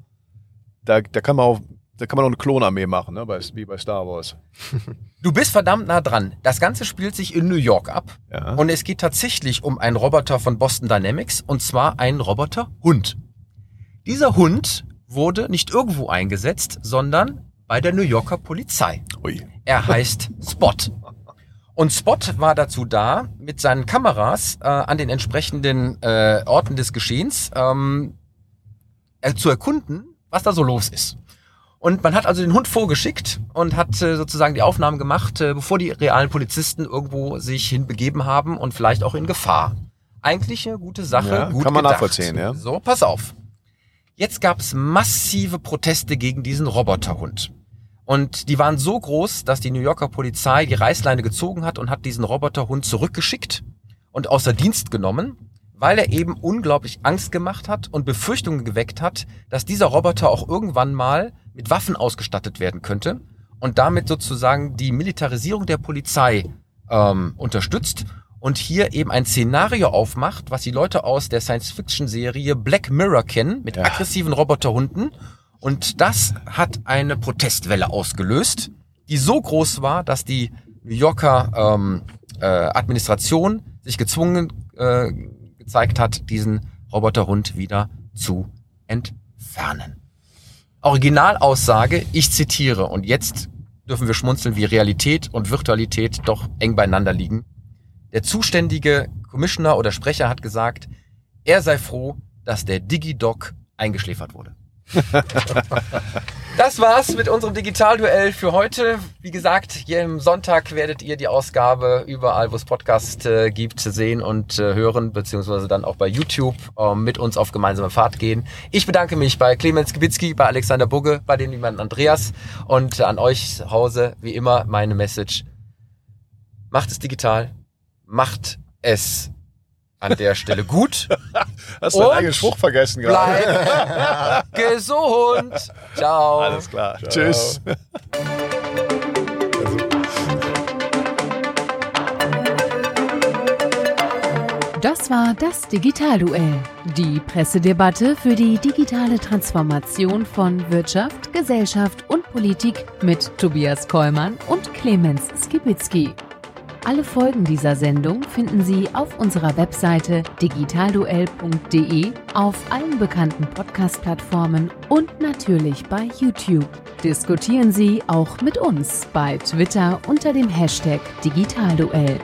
da, da kann man auch, da kann man auch eine Klonarmee machen, ne? wie bei Star Wars. Du bist verdammt nah dran. Das Ganze spielt sich in New York ab. Ja. Und es geht tatsächlich um einen Roboter von Boston Dynamics und zwar einen Roboter-Hund. Dieser Hund wurde nicht irgendwo eingesetzt, sondern bei der New Yorker Polizei. Ui. Er heißt Spot. Und Spot war dazu da, mit seinen Kameras äh, an den entsprechenden äh, Orten des Geschehens ähm, äh, zu erkunden, was da so los ist. Und man hat also den Hund vorgeschickt und hat äh, sozusagen die Aufnahmen gemacht, äh, bevor die realen Polizisten irgendwo sich hinbegeben haben und vielleicht auch in Gefahr. Eigentlich eine gute Sache. Ja, gut kann man gedacht. nachvollziehen, ja. So, pass auf. Jetzt gab es massive Proteste gegen diesen Roboterhund. Und die waren so groß, dass die New Yorker Polizei die Reißleine gezogen hat und hat diesen Roboterhund zurückgeschickt und außer Dienst genommen, weil er eben unglaublich Angst gemacht hat und Befürchtungen geweckt hat, dass dieser Roboter auch irgendwann mal mit Waffen ausgestattet werden könnte und damit sozusagen die Militarisierung der Polizei ähm, unterstützt und hier eben ein Szenario aufmacht, was die Leute aus der Science-Fiction-Serie Black Mirror kennen, mit Ja. aggressiven Roboterhunden. Und das hat eine Protestwelle ausgelöst, die so groß war, dass die New Yorker ähm, äh, Administration sich gezwungen äh, gezeigt hat, diesen Roboterhund wieder zu entfernen. Originalaussage, ich zitiere, und jetzt dürfen wir schmunzeln, wie Realität und Virtualität doch eng beieinander liegen. Der zuständige Commissioner oder Sprecher hat gesagt, er sei froh, dass der DigiDoc eingeschläfert wurde. das war's mit unserem Digitalduell für heute. Wie gesagt, im Sonntag werdet ihr die Ausgabe überall, wo es Podcast äh, gibt, sehen und äh, hören, beziehungsweise dann auch bei YouTube äh, mit uns auf gemeinsame Fahrt gehen. Ich bedanke mich bei Clemens Gebitzki, bei Alexander Bugge, bei dem lieben Andreas und an euch zu Hause, wie immer, meine Message. Macht es digital, macht es an der Stelle gut. Hast du deinen eigenen Spruch vergessen gerade? Bleib gesund. Ciao. Alles klar. Tschüss. Das war das Digitalduell, die Pressedebatte für die digitale Transformation von Wirtschaft, Gesellschaft und Politik mit Tobias Kollmann und Clemens Skibitzky. Alle Folgen dieser Sendung finden Sie auf unserer Webseite digitalduell.de, auf allen bekannten Podcast-Plattformen und natürlich bei YouTube. Diskutieren Sie auch mit uns bei Twitter unter dem Hashtag Digitalduell.